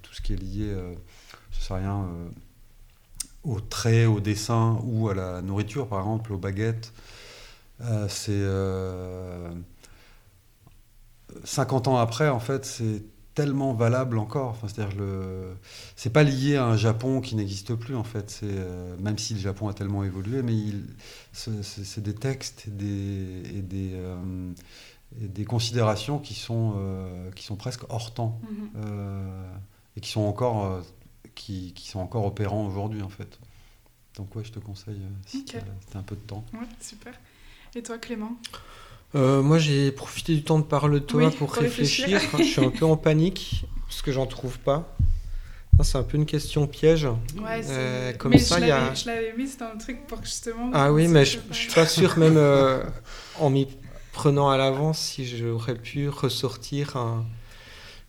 tout ce qui est lié, je sais rien au trait, au dessin ou à la nourriture, par exemple, aux baguettes. Euh, c'est 50 euh, ans après, en fait, c'est tellement valable encore. Enfin, c'est-à-dire le, c'est pas lié à un Japon qui n'existe plus en fait. C'est euh, même si le Japon a tellement évolué, mais il, c'est, des textes et des et des, et des considérations qui sont qui sont presque hors temps mm-hmm. et qui sont encore qui, sont encore opérants aujourd'hui en fait. Donc ouais, je te conseille euh, si tu as un peu de temps. Ouais, super. Et toi Clément? Euh, Moi j'ai profité du temps de parler de toi pour, réfléchir. je suis un peu en panique parce que j'en trouve pas. C'est un peu une question piège. Ouais, euh, comme mais ça, je l'avais a... mise dans le truc pour justement. Ah oui, mais je, ne suis pas sûr, même en m'y prenant à l'avance, si j'aurais pu ressortir un,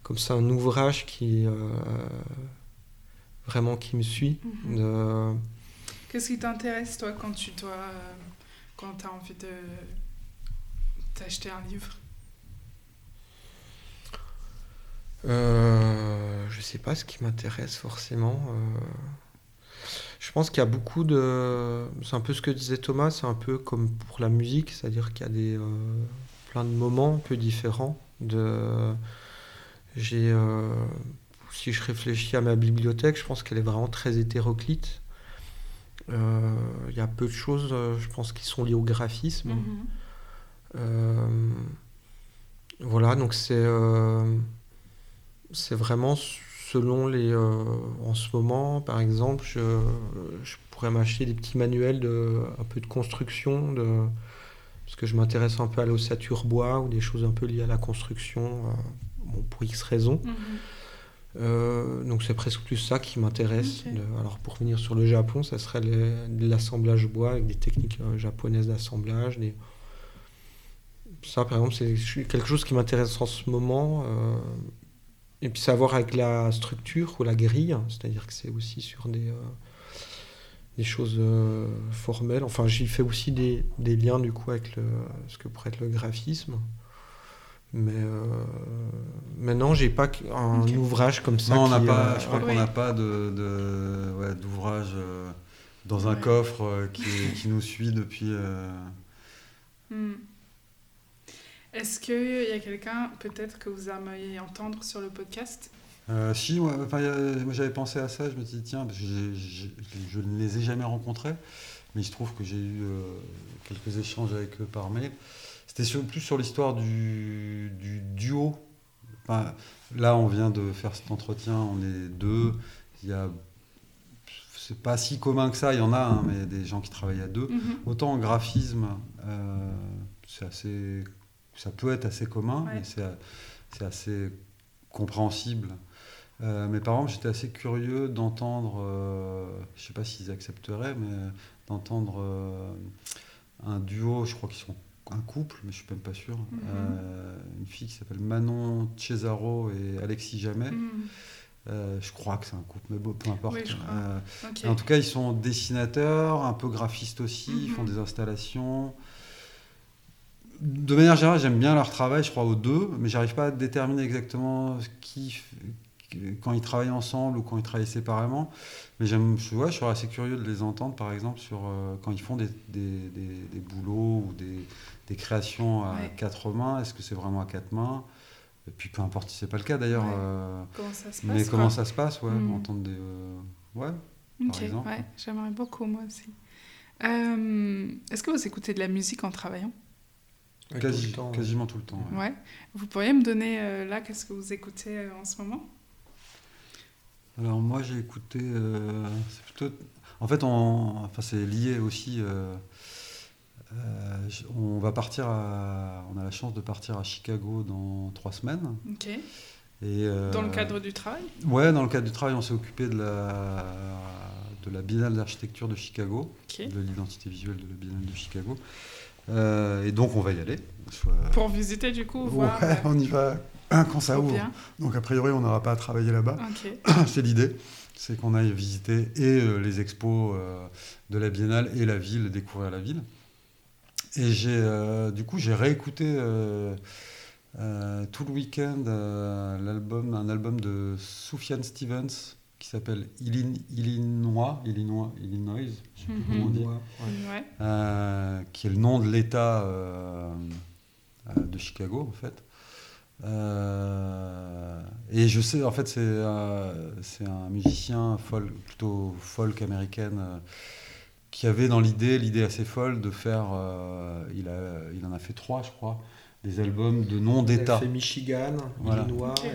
comme ça un ouvrage qui vraiment qui me suit. Mhm. Qu'est-ce qui t'intéresse, toi, quand tu dois. quand tu as envie de t'acheter un livre euh, Je sais pas ce qui m'intéresse forcément. Euh. Je pense qu'il y a beaucoup de. C'est un peu ce que disait Thomas, c'est un peu comme pour la musique, c'est-à-dire qu'il y a des, euh, plein de moments un peu différents. De... J'ai euh, si je réfléchis à ma bibliothèque, je pense qu'elle est vraiment très hétéroclite. Il y a peu de choses, je pense, qui sont liées au graphisme. Mhm. Euh, voilà, donc c'est c'est vraiment selon les. en ce moment, par exemple, je, je pourrais m'acheter des petits manuels de un peu de construction, de, parce que je m'intéresse un peu à l'ossature bois ou des choses un peu liées à la construction, bon, pour X raisons. Mhm. Euh, donc c'est presque plus ça qui m'intéresse. Alors pour venir sur le Japon, ça serait l'assemblage bois avec des techniques euh, japonaises d'assemblage. Des... Ça par exemple c'est quelque chose qui m'intéresse en ce moment. Euh, et puis savoir avec la structure ou la grille, c'est-à-dire que c'est aussi sur des, des choses formelles. Enfin j'y fais aussi des, des, liens du coup avec le, ce que pourrait être le graphisme. Mais euh, maintenant, j'ai pas un ouvrage comme ça. Non, on n'a pas, euh, je crois qu'on n'a pas de, d'ouvrage euh, dans un coffre euh, qui, qui, nous suit depuis. Hmm. Est-ce qu'il y a quelqu'un, peut-être, que vous aimeriez entendre sur le podcast? Si, moi, moi j'avais pensé à ça, je me suis dit, tiens, je ne les ai jamais rencontrés, mais il se trouve que j'ai eu quelques échanges avec eux par mail. C'était plus sur l'histoire du, duo. là, on vient de faire cet entretien, on est deux. Il y a c'est pas si commun que ça, il y en a, hein, mais des gens qui travaillent à deux. Mhm. Autant en graphisme, euh, c'est assez, ça peut être assez commun, mais c'est assez compréhensible. Euh, mes parents, j'étais assez curieux d'entendre, euh, je sais pas s'ils accepteraient, mais d'entendre un duo, je crois qu'ils sont un couple, mais je suis même pas sûr. Mhm. Euh, une fille qui s'appelle Manon Cesaro et Alexis Jamais. Mhm. Euh, je crois que c'est un couple, mais bon, peu importe. Euh, en tout cas, ils sont dessinateurs, un peu graphistes aussi, ils font mhm. des installations. De manière générale, j'aime bien leur travail, je crois aux deux, mais j'arrive pas à déterminer exactement qui, quand ils travaillent ensemble ou quand ils travaillent séparément. Mais j'aime, ouais, je serais assez curieux de les entendre, par exemple, sur euh, quand ils font des, des, des, boulots ou des, des créations à quatre mains. Est-ce que c'est vraiment à quatre mains? Et puis peu importe si c'est pas le cas d'ailleurs. Euh, comment ça se passe Mais comment ça se passe, ouais, hmm. entendre des, euh, ouais, par exemple. Ouais, j'aimerais beaucoup moi aussi. Est-ce que vous écoutez de la musique en travaillant? Quasiment tout le temps. Ouais. Vous pourriez me donner là qu'est-ce que vous écoutez en ce moment? Alors moi j'ai écouté, euh, c'est plutôt, en fait enfin c'est lié aussi. Euh, euh, on va partir, on a la chance de partir à Chicago dans trois semaines. Ok. Et, dans le cadre du travail? Ouais, dans le cadre du travail, on s'est occupé de la, de la Biennale d'architecture de Chicago, de l'identité visuelle de la Biennale de Chicago. Et donc on va y aller. Pour visiter du coup, voir. Ouais, on y va quand ça ouvre. Donc a priori, on n'aura pas à travailler là-bas. c'est l'idée. C'est qu'on aille visiter et euh, les expos euh, de la Biennale et la ville, découvrir la ville. Et j'ai, euh, du coup, j'ai réécouté tout le week-end l'album, un album de Sufjan Stevens qui s'appelle Illinois, Illinois, Illinois, je sais plus comment dire, mhm. qui est le nom de l'État de Chicago en fait. Euh, et je sais, en fait, c'est euh, un musicien folk, plutôt folk américaine euh, qui avait dans l'idée, l'idée assez folle de faire, il, a, il en a fait trois, je crois, des albums de noms d'État. Il a fait Michigan, Illinois. Et,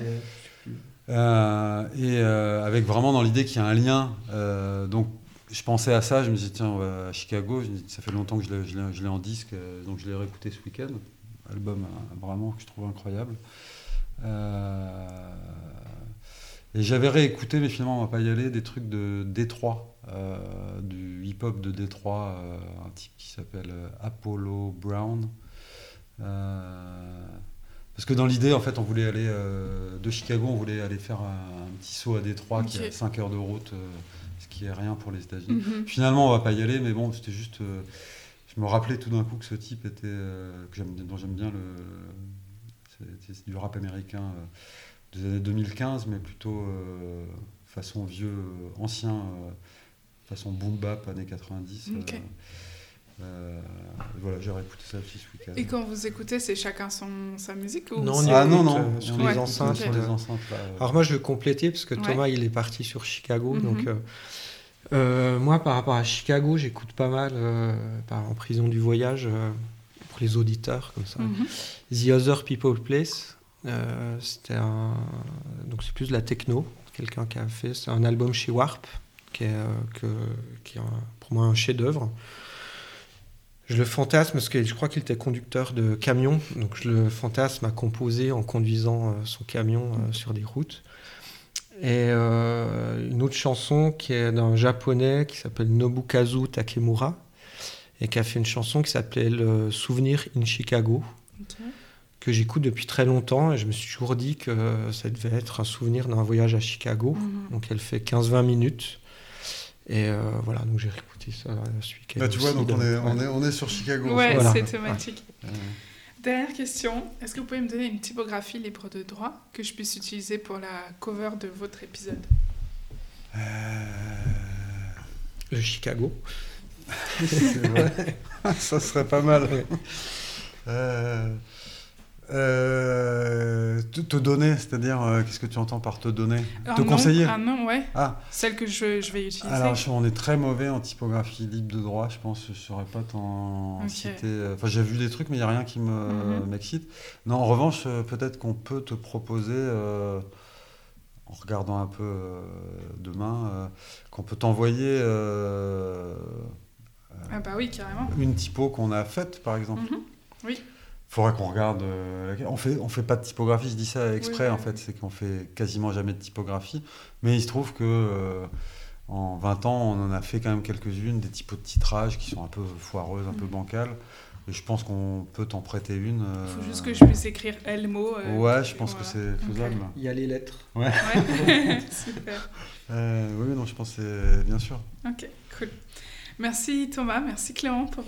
avec vraiment dans l'idée qu'il y a un lien. donc je pensais à ça, je me disais, tiens, à Chicago, ça fait longtemps que je l'ai en disque, donc je l'ai réécouté ce week-end album euh, vraiment que je trouve incroyable. Euh, et j'avais réécouté, mais finalement on va pas y aller, des trucs de Détroit, euh, du hip-hop de Détroit, un type qui s'appelle Apollo Brown. Parce que dans l'idée, en fait, on voulait aller de Chicago, on voulait aller faire un, petit saut à Détroit qui a 5 heures de route, ce qui est rien pour les États-Unis. Mhm. Finalement, on va pas y aller, mais bon, c'était juste je me rappelais tout d'un coup que ce type était, euh, que dont j'aime bien le, c'est du rap américain euh, des années 2015, mais plutôt euh, façon vieux, ancien, façon boom bap années 90. Voilà, j'aurais écouté ça aussi ce week-end. Et quand vous écoutez, c'est chacun son, sa musique ou Non, on ah, non, non, sur, les enceintes, sur les enceintes. Alors moi, je le complétais parce que Thomas, il est parti sur Chicago, mhm. donc euh, moi, par rapport à Chicago, j'écoute pas mal euh, en prison du voyage euh, pour les auditeurs comme ça. Mhm. The Other People Place, c'était un... donc c'est plus de la techno. Quelqu'un qui a fait, c'est un album chez Warp qui est, que, qui est pour moi un chef-d'œuvre. Je le fantasme parce que je crois qu'il était conducteur de camion, donc je le fantasme à composer en conduisant son camion sur des routes. Et euh, une autre chanson qui est d'un japonais qui s'appelle Nobukazu Takemura et qui a fait une chanson qui s'appelle euh, Souvenir in Chicago, que j'écoute depuis très longtemps et je me suis toujours dit que ça devait être un souvenir d'un voyage à Chicago. Mhm. Donc elle fait 15-20 minutes. Et euh, voilà, donc j'ai ce week-end. Bah, tu vois, donc on est, on, est, on est sur Chicago. Ouais, c'est thématique. Dernière question, est-ce que vous pouvez me donner une typographie libre de droit que je puisse utiliser pour la cover de votre épisode? Euh... Le Chicago. C'est vrai. Ça serait pas mal. Euh... Euh, te, donner, c'est-à-dire, euh, qu'est-ce que tu entends par te donner Te conseiller Ah non, ouais. Ah. Celle que je, je, vais utiliser. Alors, on est très mauvais en typographie libre de droit, je pense. Je ne saurais pas t'en citer. Euh, enfin, j'ai vu des trucs, mais il n'y a rien qui mhm. m'excite. Non, en revanche, peut-être qu'on peut te proposer, en regardant un peu demain, qu'on peut t'envoyer. ah, bah oui, carrément. Une typo qu'on a faite, par exemple. Mhm. Oui faudrait qu'on regarde. Euh, on fait, on fait pas de typographie, je dis ça exprès en fait, c'est qu'on fait quasiment jamais de typographie. Mais il se trouve que euh, en 20 ans, on en a fait quand même quelques-unes, des typos de titrage qui sont un peu foireuses, un peu mm. bancales. Et je pense qu'on peut t'en prêter une. Il euh, faut juste que je puisse écrire L mot. ouais, je pense que c'est faisable. Il y a les lettres. Ouais. ouais. Super. oui, non, je pense que c'est bien sûr. Ok, cool. Merci Thomas, merci Clément pour,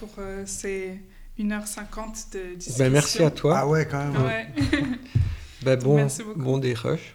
pour ces 1h50 de discussion. Ben, merci à toi. Ah ouais, quand même. Ouais. Ben, bon, Merci beaucoup. bon des rushs.